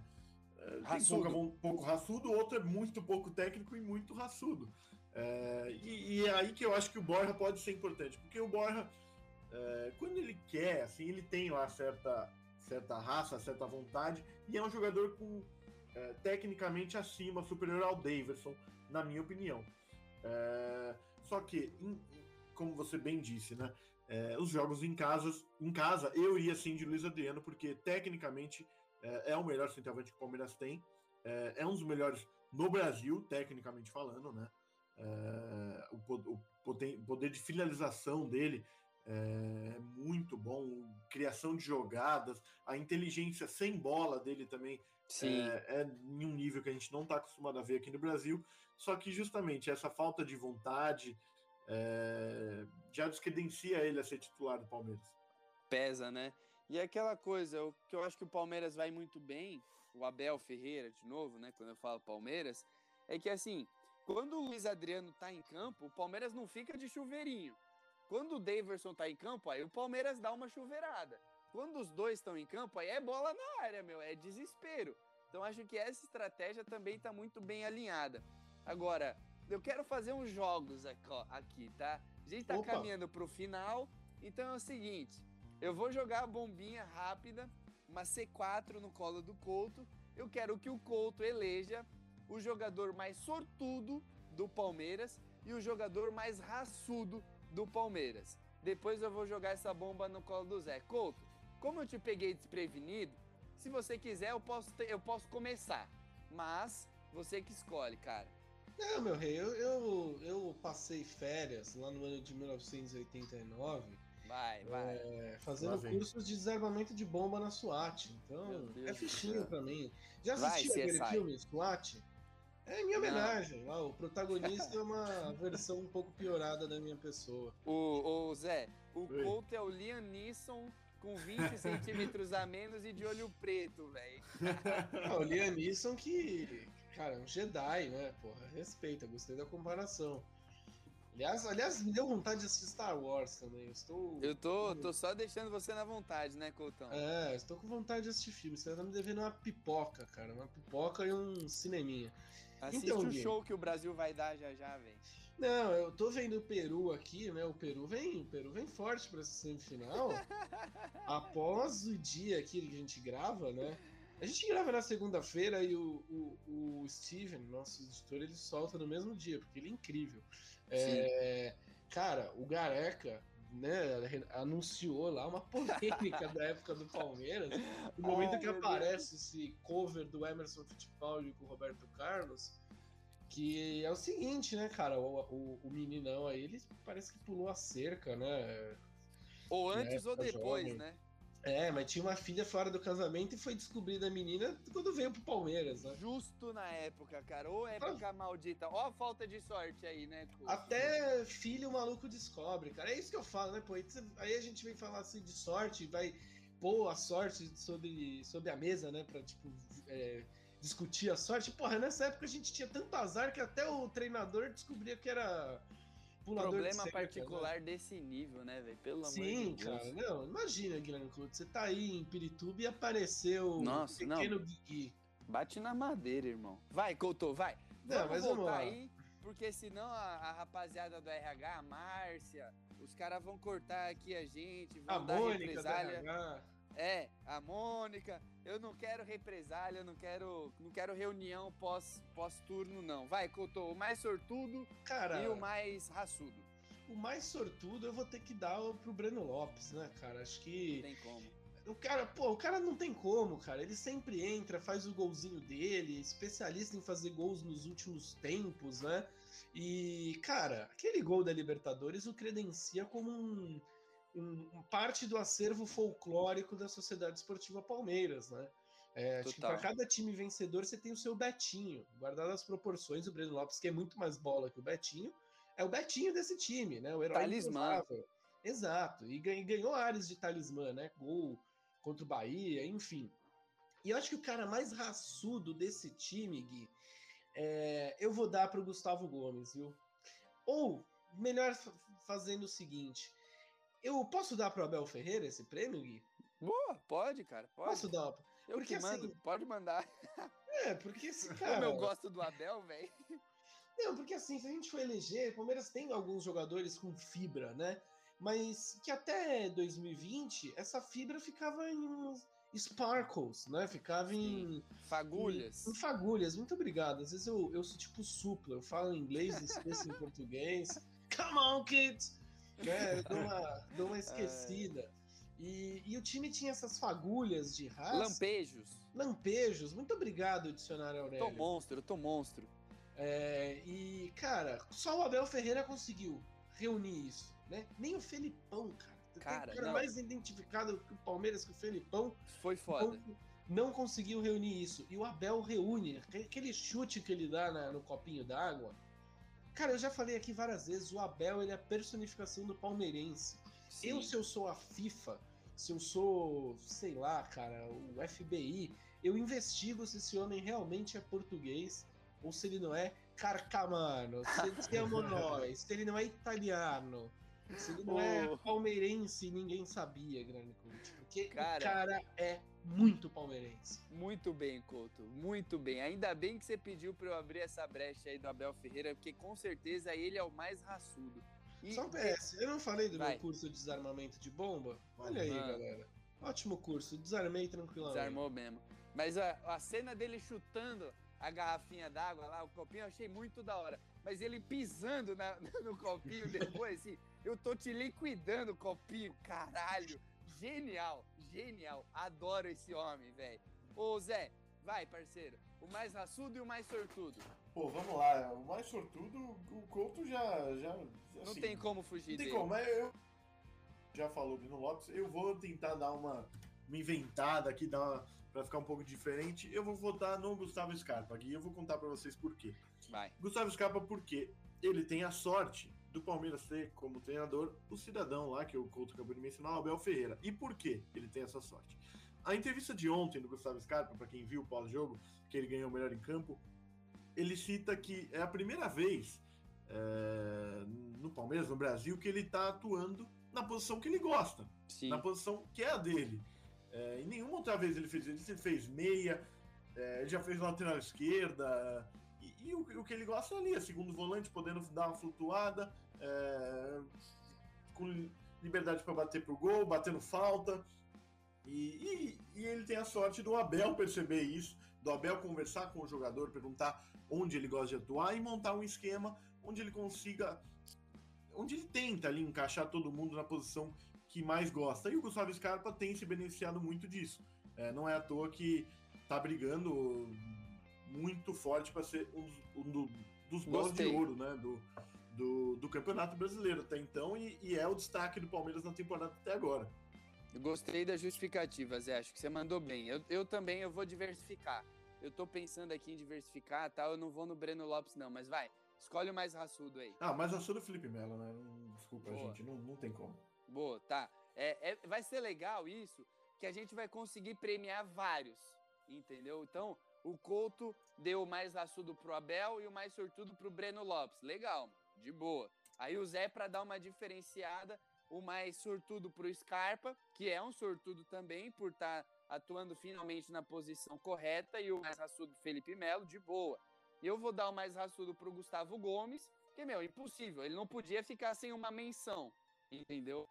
tem pouco, pouco raçudo, o outro é muito pouco técnico e muito raçudo. É, e, e, é aí que eu acho que o Borja pode ser importante, porque o Borja, é, quando ele quer, assim, ele tem lá certa, certa raça, certa vontade, e é um jogador com é, tecnicamente acima, superior ao Davidson, na minha opinião. É, só que, como você bem disse, né? Os jogos em casa, em casa, eu iria sim de Luiz Adriano, porque tecnicamente é, o melhor centroavante que o Palmeiras tem. É, um dos melhores no Brasil, tecnicamente falando, né? O, o poder, de finalização dele é muito bom, criação de jogadas, a inteligência sem bola dele também é, é, em um nível que a gente não está acostumado a ver aqui no Brasil. Só que justamente essa falta de vontade é, já descredencia ele a ser titular do Palmeiras. Pesa, né? E aquela coisa, o que eu acho que o Palmeiras vai muito bem, o Abel Ferreira, de novo, né? Quando eu falo Palmeiras, é que assim, quando o Luiz Adriano tá em campo, o Palmeiras não fica de chuveirinho. Quando o Daverson tá em campo, aí o Palmeiras dá uma chuveirada. Quando os dois estão em campo, aí é bola na área, meu, é desespero. Então acho que essa estratégia também tá muito bem alinhada. Agora, eu quero fazer uns jogos aqui, tá? A gente tá Opa. caminhando pro final, então é o seguinte, eu vou jogar a bombinha rápida, uma C4 no colo do Couto. Eu quero que o Couto eleja o jogador mais sortudo do Palmeiras e o jogador mais raçudo do Palmeiras. Depois eu vou jogar essa bomba no colo do Zé. Couto, como eu te peguei desprevenido, se você quiser eu posso, ter, eu posso começar. Mas você que escolhe, cara. Não, meu rei, eu, eu, eu passei férias lá no ano de 1989 Vai, vai. É, fazendo cursos de desarmamento de bomba na SWAT. Então, é fichinho pra mim. Já assistiu aquele filme, SWAT? É minha homenagem. Lá, o protagonista é uma versão um pouco piorada da minha pessoa. O, o Zé, o Oi. Couto é o Liam Neeson com 20 centímetros a menos e de olho preto, velho. o Liam Neeson que, cara, é um Jedi, né? Porra, respeita, gostei da comparação. Aliás, aliás, me deu vontade de assistir Star Wars também. Eu, estou... eu tô, tô só deixando você na vontade, né, Coutão? É, estou com vontade de assistir filme. Você tá me devendo uma pipoca, cara. Uma pipoca e um cineminha. Assiste então, o show que o Brasil vai dar já já, velho. Não, eu tô vendo o Peru aqui, né? O Peru vem, o Peru vem forte para essa semifinal. após o dia aqui que a gente grava, né? A gente grava na segunda-feira e o, o, o Steven, nosso editor, ele solta no mesmo dia, porque ele é incrível. É, cara, o Gareca né, anunciou lá uma polêmica da época do Palmeiras. No momento oh, que aparece Deus. esse cover do Emerson Fittipaldi com o Roberto Carlos, que é o seguinte, né, cara, o, o, o meninão aí, ele parece que pulou a cerca, né? Ou antes ou depois, jovem. né? É, mas tinha uma filha fora do casamento e foi descobrida a menina quando veio pro Palmeiras, né? Justo na época, cara. Ou época ah. maldita. Ó a falta de sorte aí, né? Até filho o maluco descobre, cara. É isso que eu falo, né, pô? Aí a gente vem falar assim de sorte, vai pôr a sorte sobre, sobre a mesa, né? Pra, tipo, é, discutir a sorte. Porra, nessa época a gente tinha tanto azar que até o treinador descobria que era pulador Problema de particular né? desse nível, né, velho? Pelo Sim, amor de Deus. Sim, cara. Não, imagina, Guilherme Couto, você tá aí em Pirituba e apareceu Nossa, o pequeno não. Gui. Bate na madeira, irmão. Vai, Couto, vai. Não, vamos mas voltar aí, porque senão a, a, rapaziada do RH, a Márcia, os caras vão cortar aqui a gente, vão a dar Mônica represália. É, a Mônica. Eu não quero represália, eu não quero, não quero reunião pós, pós-turno, não. Vai, Couto, o mais sortudo cara, e o mais raçudo. O mais sortudo eu vou ter que dar pro Breno Lopes, né, cara? Acho que. Não tem como. O cara, pô, o cara não tem como, cara. Ele sempre entra, faz o golzinho dele, especialista em fazer gols nos últimos tempos, né? E, cara, aquele gol da Libertadores o credencia como um um, parte do acervo folclórico da Sociedade Esportiva Palmeiras, né? É, acho que para cada time vencedor você tem o seu Betinho, guardado as proporções, o Breno Lopes, que é muito mais bola que o Betinho, é o Betinho desse time, né? O herói talismã. Exato, e ganhou áreas de talismã, né? Gol contra o Bahia, enfim. E eu acho que o cara mais raçudo desse time, Gui, é, eu vou dar pro Gustavo Gomes, viu? Ou, melhor fazendo o seguinte, eu posso dar pro Abel Ferreira esse prêmio, Gui? Boa, pode, cara, pode. Posso dar? Eu porque, que mando, assim, pode mandar. É, porque esse cara... Como eu gosto do Abel, velho. Não, porque assim, se a gente for eleger, o Palmeiras tem alguns jogadores com fibra, né? Mas que até 2020, essa fibra ficava em sparkles, né? Ficava em. Fagulhas. Em, em, fagulhas. Muito obrigado. Às vezes eu, eu sou tipo supla, eu falo em inglês, esqueço em português. Come on, kids! Né? Eu dou uma, dou uma esquecida. E, e, o time tinha essas fagulhas de raça. Lampejos. Lampejos. Muito obrigado, dicionário Aurélio. Eu tô monstro, eu tô monstro. É, e, cara, só o Abel Ferreira conseguiu reunir isso, né? Nem o Felipão, cara. Cara, cara mais identificado que o Palmeiras que o Felipão. Foi foda. Não, não, conseguiu reunir isso. E o Abel reúne. Aquele chute que ele dá na, no copinho d'água. Cara, eu já falei aqui várias vezes, o Abel ele é a personificação do palmeirense. Sim. Eu, se eu sou a FIFA, se eu sou, sei lá, cara, o FBI, eu investigo se esse homem realmente é português ou se ele não é carcamano, se ele chama nós, se ele não é italiano, se ele não é palmeirense, ninguém sabia, grande Couto. Porque cara, o cara é muito palmeirense. Muito bem, Couto. Muito bem. Ainda bem que você pediu para eu abrir essa brecha aí do Abel Ferreira, porque com certeza ele é o mais raçudo. E... Só um PS, eu não falei do Vai. meu curso de desarmamento de bomba? Olha aí, galera. Ótimo curso, desarmei tranquilamente. Desarmou mesmo. Mas a, a cena dele chutando a garrafinha d'água lá, o copinho, eu achei muito da hora. Mas ele pisando na, no copinho depois, assim, eu tô te liquidando, copinho, caralho. Genial, genial. Adoro esse homem, velho. Ô, Zé, vai, parceiro. O mais raçudo e o mais sortudo. Pô, vamos lá. O mais sortudo, o Couto já. já assim, não tem como fugir dele. Não tem como, mas eu. Já falou Bruno Lopes, eu vou tentar dar uma, uma inventada aqui, dar uma, pra ficar um pouco diferente. Eu vou votar no Gustavo Scarpa aqui e eu vou contar para vocês por quê. Vai. Gustavo Scarpa, porque ele tem a sorte do Palmeiras ter como treinador o cidadão lá, que o Couto acabou de mencionar, o Abel Ferreira. E por que ele tem essa sorte? A entrevista de ontem do Gustavo Scarpa, para quem viu o pós-jogo, que ele ganhou o melhor em campo, ele cita que é a primeira vez é, no Palmeiras, no Brasil, que ele está atuando na posição que ele gosta, Sim. na posição que é a dele. É, e nenhuma outra vez ele fez isso, ele fez meia, é, ele já fez lateral esquerda, e, o, o, que ele gosta é ali, é segundo volante, podendo dar uma flutuada, é, com liberdade para bater pro gol, batendo falta. E, e, e, ele tem a sorte do Abel perceber isso, do Abel conversar com o jogador, perguntar onde ele gosta de atuar e montar um esquema onde ele consiga. onde ele tenta ali encaixar todo mundo na posição que mais gosta. E o Gustavo Scarpa tem se beneficiado muito disso. É, não é à toa que tá brigando muito forte para ser um, um dos bolas de ouro né, do, do, do, Campeonato Brasileiro até então e, e é o destaque do Palmeiras na temporada até agora. Gostei da justificativa, Zé. Acho que você mandou bem. Eu, eu também eu vou diversificar. Eu tô pensando aqui em diversificar, tal. Tá? Eu não vou no Breno Lopes, não, mas vai. Escolhe o mais raçudo aí. Ah, mais raçudo é o Felipe Melo, né? Desculpa, Boa. gente, não, não tem como. Boa, tá. É, é, vai ser legal isso, que a gente vai conseguir premiar vários, entendeu? Então, o Couto deu o mais raçudo pro Abel e o mais sortudo pro Breno Lopes. Legal, de boa. Aí o Zé, para dar uma diferenciada, o mais sortudo pro Scarpa, que é um sortudo também, por estar tá atuando finalmente na posição correta, e o mais raçudo Felipe Melo, de boa. E eu vou dar o mais raçudo pro Gustavo Gomes, que, meu, impossível, ele não podia ficar sem uma menção, entendeu?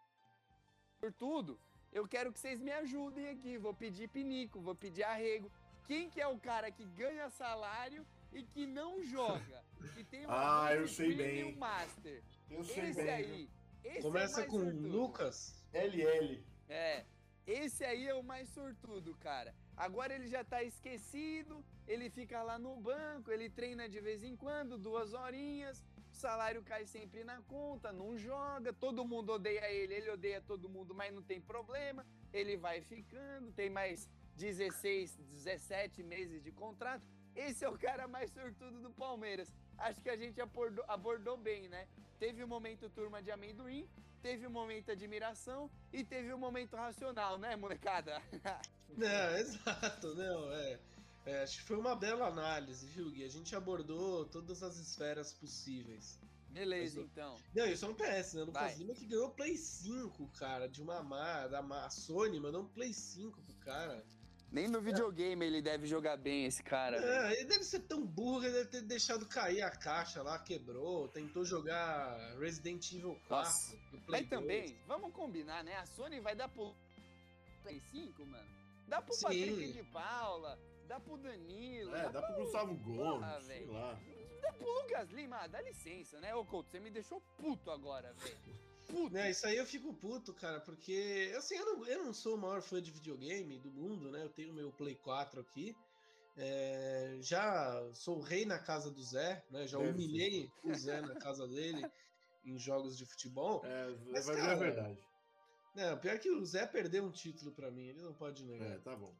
Por tudo, eu quero que vocês me ajudem aqui, vou pedir pinico, vou pedir arrego. Quem que é o cara que ganha salário e que não joga? Que tem uma ah, eu sei bem. Master. Eu sei Esse bem. aí esse é Começa é com sortudo. Lucas LL. É. Esse aí é o mais sortudo, cara. Agora ele já tá esquecido, ele fica lá no banco, ele treina de vez em quando, duas horinhas, o salário cai sempre na conta, não joga, todo mundo odeia ele, ele odeia todo mundo, mas não tem problema, ele vai ficando, tem mais 16, 17 meses de contrato. Esse é o cara mais sortudo do Palmeiras. Acho que a gente abordou, abordou bem, né? Teve o um momento turma de amendoim, teve o um momento admiração e teve o um momento racional, né, molecada? Não, exato, não, é. é. Acho que foi uma bela análise, viu, Gui? A gente abordou todas as esferas possíveis. Beleza, então. Não, isso não PS, né? Lucas Lima que ganhou Play 5, cara, de uma má, da Sony, mandou um Play 5 pro cara. Nem no videogame é. ele deve jogar bem, esse cara. É, ele deve ser tão burro que ele deve ter deixado cair a caixa lá, quebrou, tentou jogar Resident Evil 4. Nossa. Mas também, vamos combinar, né? A Sony vai dar pro Play 5, mano. Dá pro Sim. Patrick de Paula, dá pro Danilo. É, dá, dá pro Gustavo Gomes, ah, sei lá. Dá pro Lucas Lima, dá licença, né? Ô, Couto, você me deixou puto agora, velho. Puto. Né, isso aí eu fico puto, cara, porque, assim, eu não, eu não sou o maior fã de videogame do mundo, né? Eu tenho meu Play 4 aqui. É, já sou o rei na casa do Zé, né? Já Deve humilhei ser. o Zé na casa dele em jogos de futebol. É, mas, vai cara, a verdade. Não, pior que o Zé perdeu um título para mim, ele não pode negar. É, tá bom.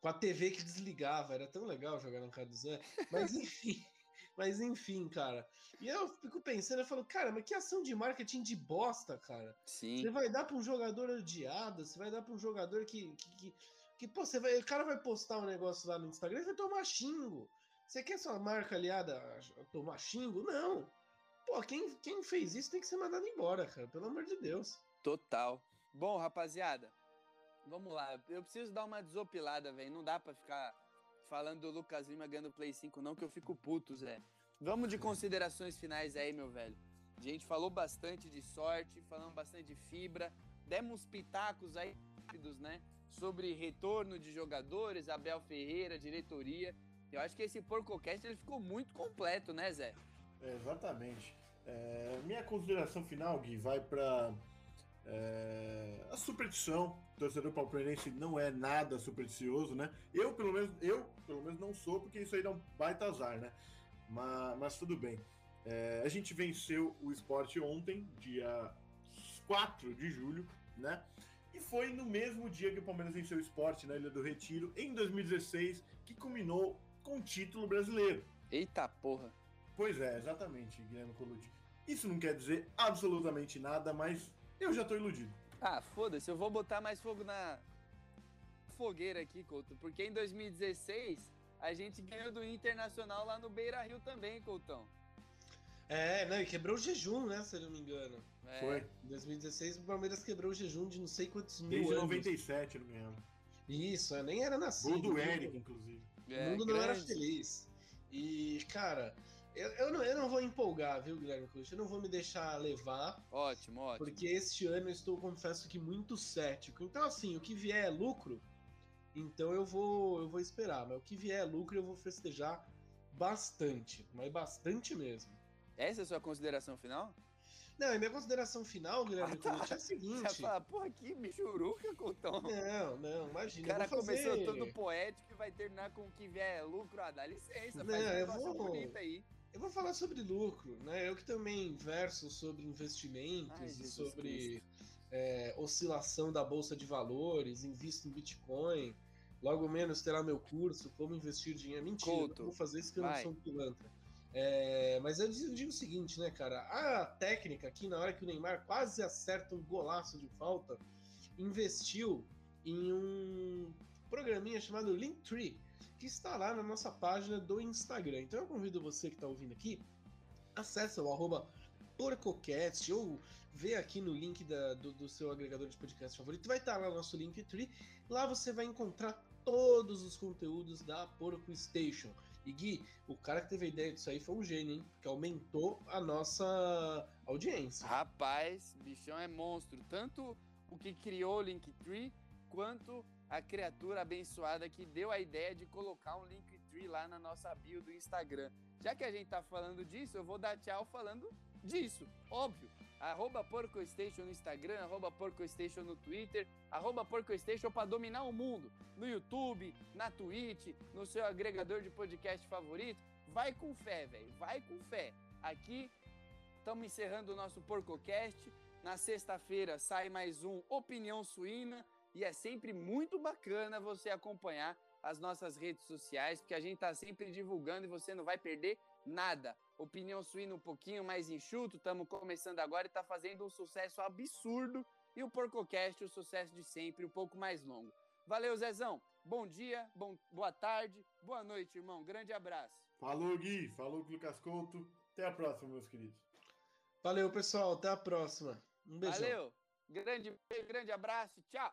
Com a TV que desligava, era tão legal jogar na casa do Zé. Mas enfim. Mas enfim, cara. E eu fico pensando, eu falo, cara, mas que ação de marketing de bosta, cara. Sim. Você vai dar para um jogador odiado, você vai dar para um jogador que, que, que, que, pô, você vai, o cara vai postar um negócio lá no Instagram e vai tomar xingo. Você quer sua marca aliada a tomar xingo? Não. Pô, quem, quem fez isso tem que ser mandado embora, cara. Pelo amor de Deus. Total. Bom, rapaziada, vamos lá. Eu preciso dar uma desopilada, velho. Não dá para ficar falando do Lucas Lima ganhando Play 5, não, que eu fico puto, Zé. Vamos de considerações finais aí, meu velho. A gente falou bastante de sorte, falamos bastante de fibra, demos pitacos aí rápidos, né? Sobre retorno de jogadores, Abel Ferreira, diretoria. Eu acho que esse PorcoCast ele ficou muito completo, né, Zé? É, exatamente. É, minha consideração final, Gui, vai para é, a superstição, o torcedor palmeirense não é nada supersticioso, né? Eu, pelo menos, eu, pelo menos não sou, porque isso aí dá um baita azar, né? Mas, mas tudo bem. É, a gente venceu o esporte ontem, dia 4 de julho, né? E foi no mesmo dia que o Palmeiras venceu o esporte na Ilha do Retiro, em 2016, que culminou com o título brasileiro. Eita porra! Pois é, exatamente, Guilherme Colucci. Isso não quer dizer absolutamente nada, mas eu já tô iludido. Ah, foda-se, eu vou botar mais fogo na fogueira aqui, Couto, porque em 2016 a gente ganhou do Internacional lá no Beira Rio também, Coutão. É, não, e quebrou o jejum, né, se eu não me engano. É. Foi. Em 2016 o Palmeiras quebrou o jejum de não sei quantos mil Desde anos. 97, não me engano. Isso, eu nem era nascido. Gol do Eric, inclusive. É, o mundo grande. não era feliz. E, cara, eu, eu, não, eu não vou empolgar, viu, Guilherme Cruz? Eu não vou me deixar levar. Ótimo, ótimo. Porque este ano eu estou, confesso que, muito cético. Então, assim, o que vier é lucro, então eu vou, eu vou esperar. Mas o que vier é lucro, eu vou festejar bastante. Mas bastante mesmo. Essa é a sua consideração final? Não, e minha consideração final, Guilherme ah, tá. é a seguinte. Você fala, porra, que bichuruca, Coutão. Não, não, imagina. O cara fazer... começou todo poético e vai terminar com o que vier é lucro. Ah, dá licença, não, faz uma vou... bonita aí. Eu vou falar sobre lucro, né? Eu que também verso sobre investimentos Ai, e sobre é, oscilação da bolsa de valores, invisto em Bitcoin. Logo menos terá meu curso, como investir dinheiro. Mentira, Couto. não vou fazer isso Vai. eu não sou um pilantra. É, mas eu digo, eu digo, o seguinte, né, cara? A técnica aqui, na hora que o Neymar quase acerta um golaço de falta, investiu em um programinha chamado Linktree que está lá na nossa página do Instagram. Então eu convido você que está ouvindo aqui, acesse o arroba porcocast ou vê aqui no link da, do, do, seu agregador de podcast favorito, vai estar lá o nosso Linktree. Lá você vai encontrar todos os conteúdos da Porco Station. E Gui, o cara que teve a ideia disso aí foi um gênio, hein? Que aumentou a nossa audiência. Rapaz, bichão é monstro. Tanto o que criou o Linktree, quanto a criatura abençoada que deu a ideia de colocar um Linktree lá na nossa bio do Instagram. Já que a gente tá falando disso, eu vou dar tchau falando disso, óbvio. Arroba PorcoStation no Instagram, arroba PorcoStation no Twitter, arroba PorcoStation para dominar o mundo. No YouTube, na Twitch, no seu agregador de podcast favorito. Vai com fé, velho, vai com fé. Aqui estamos encerrando o nosso PorcoCast. Na sexta-feira sai mais um Opinião Suína e é sempre muito bacana você acompanhar as nossas redes sociais, porque a gente está sempre divulgando e você não vai perder nada. Opinião suína um pouquinho mais enxuto, estamos começando agora e está fazendo um sucesso absurdo. E o PorcoCast, o sucesso de sempre, um pouco mais longo. Valeu, Zezão. Bom dia, bom, boa tarde, boa noite, irmão. Grande abraço. Falou, Gui. Falou, Lucas Couto. Até a próxima, meus queridos. Valeu, pessoal. Até a próxima. Um beijão. Valeu. Grande, grande abraço. Tchau.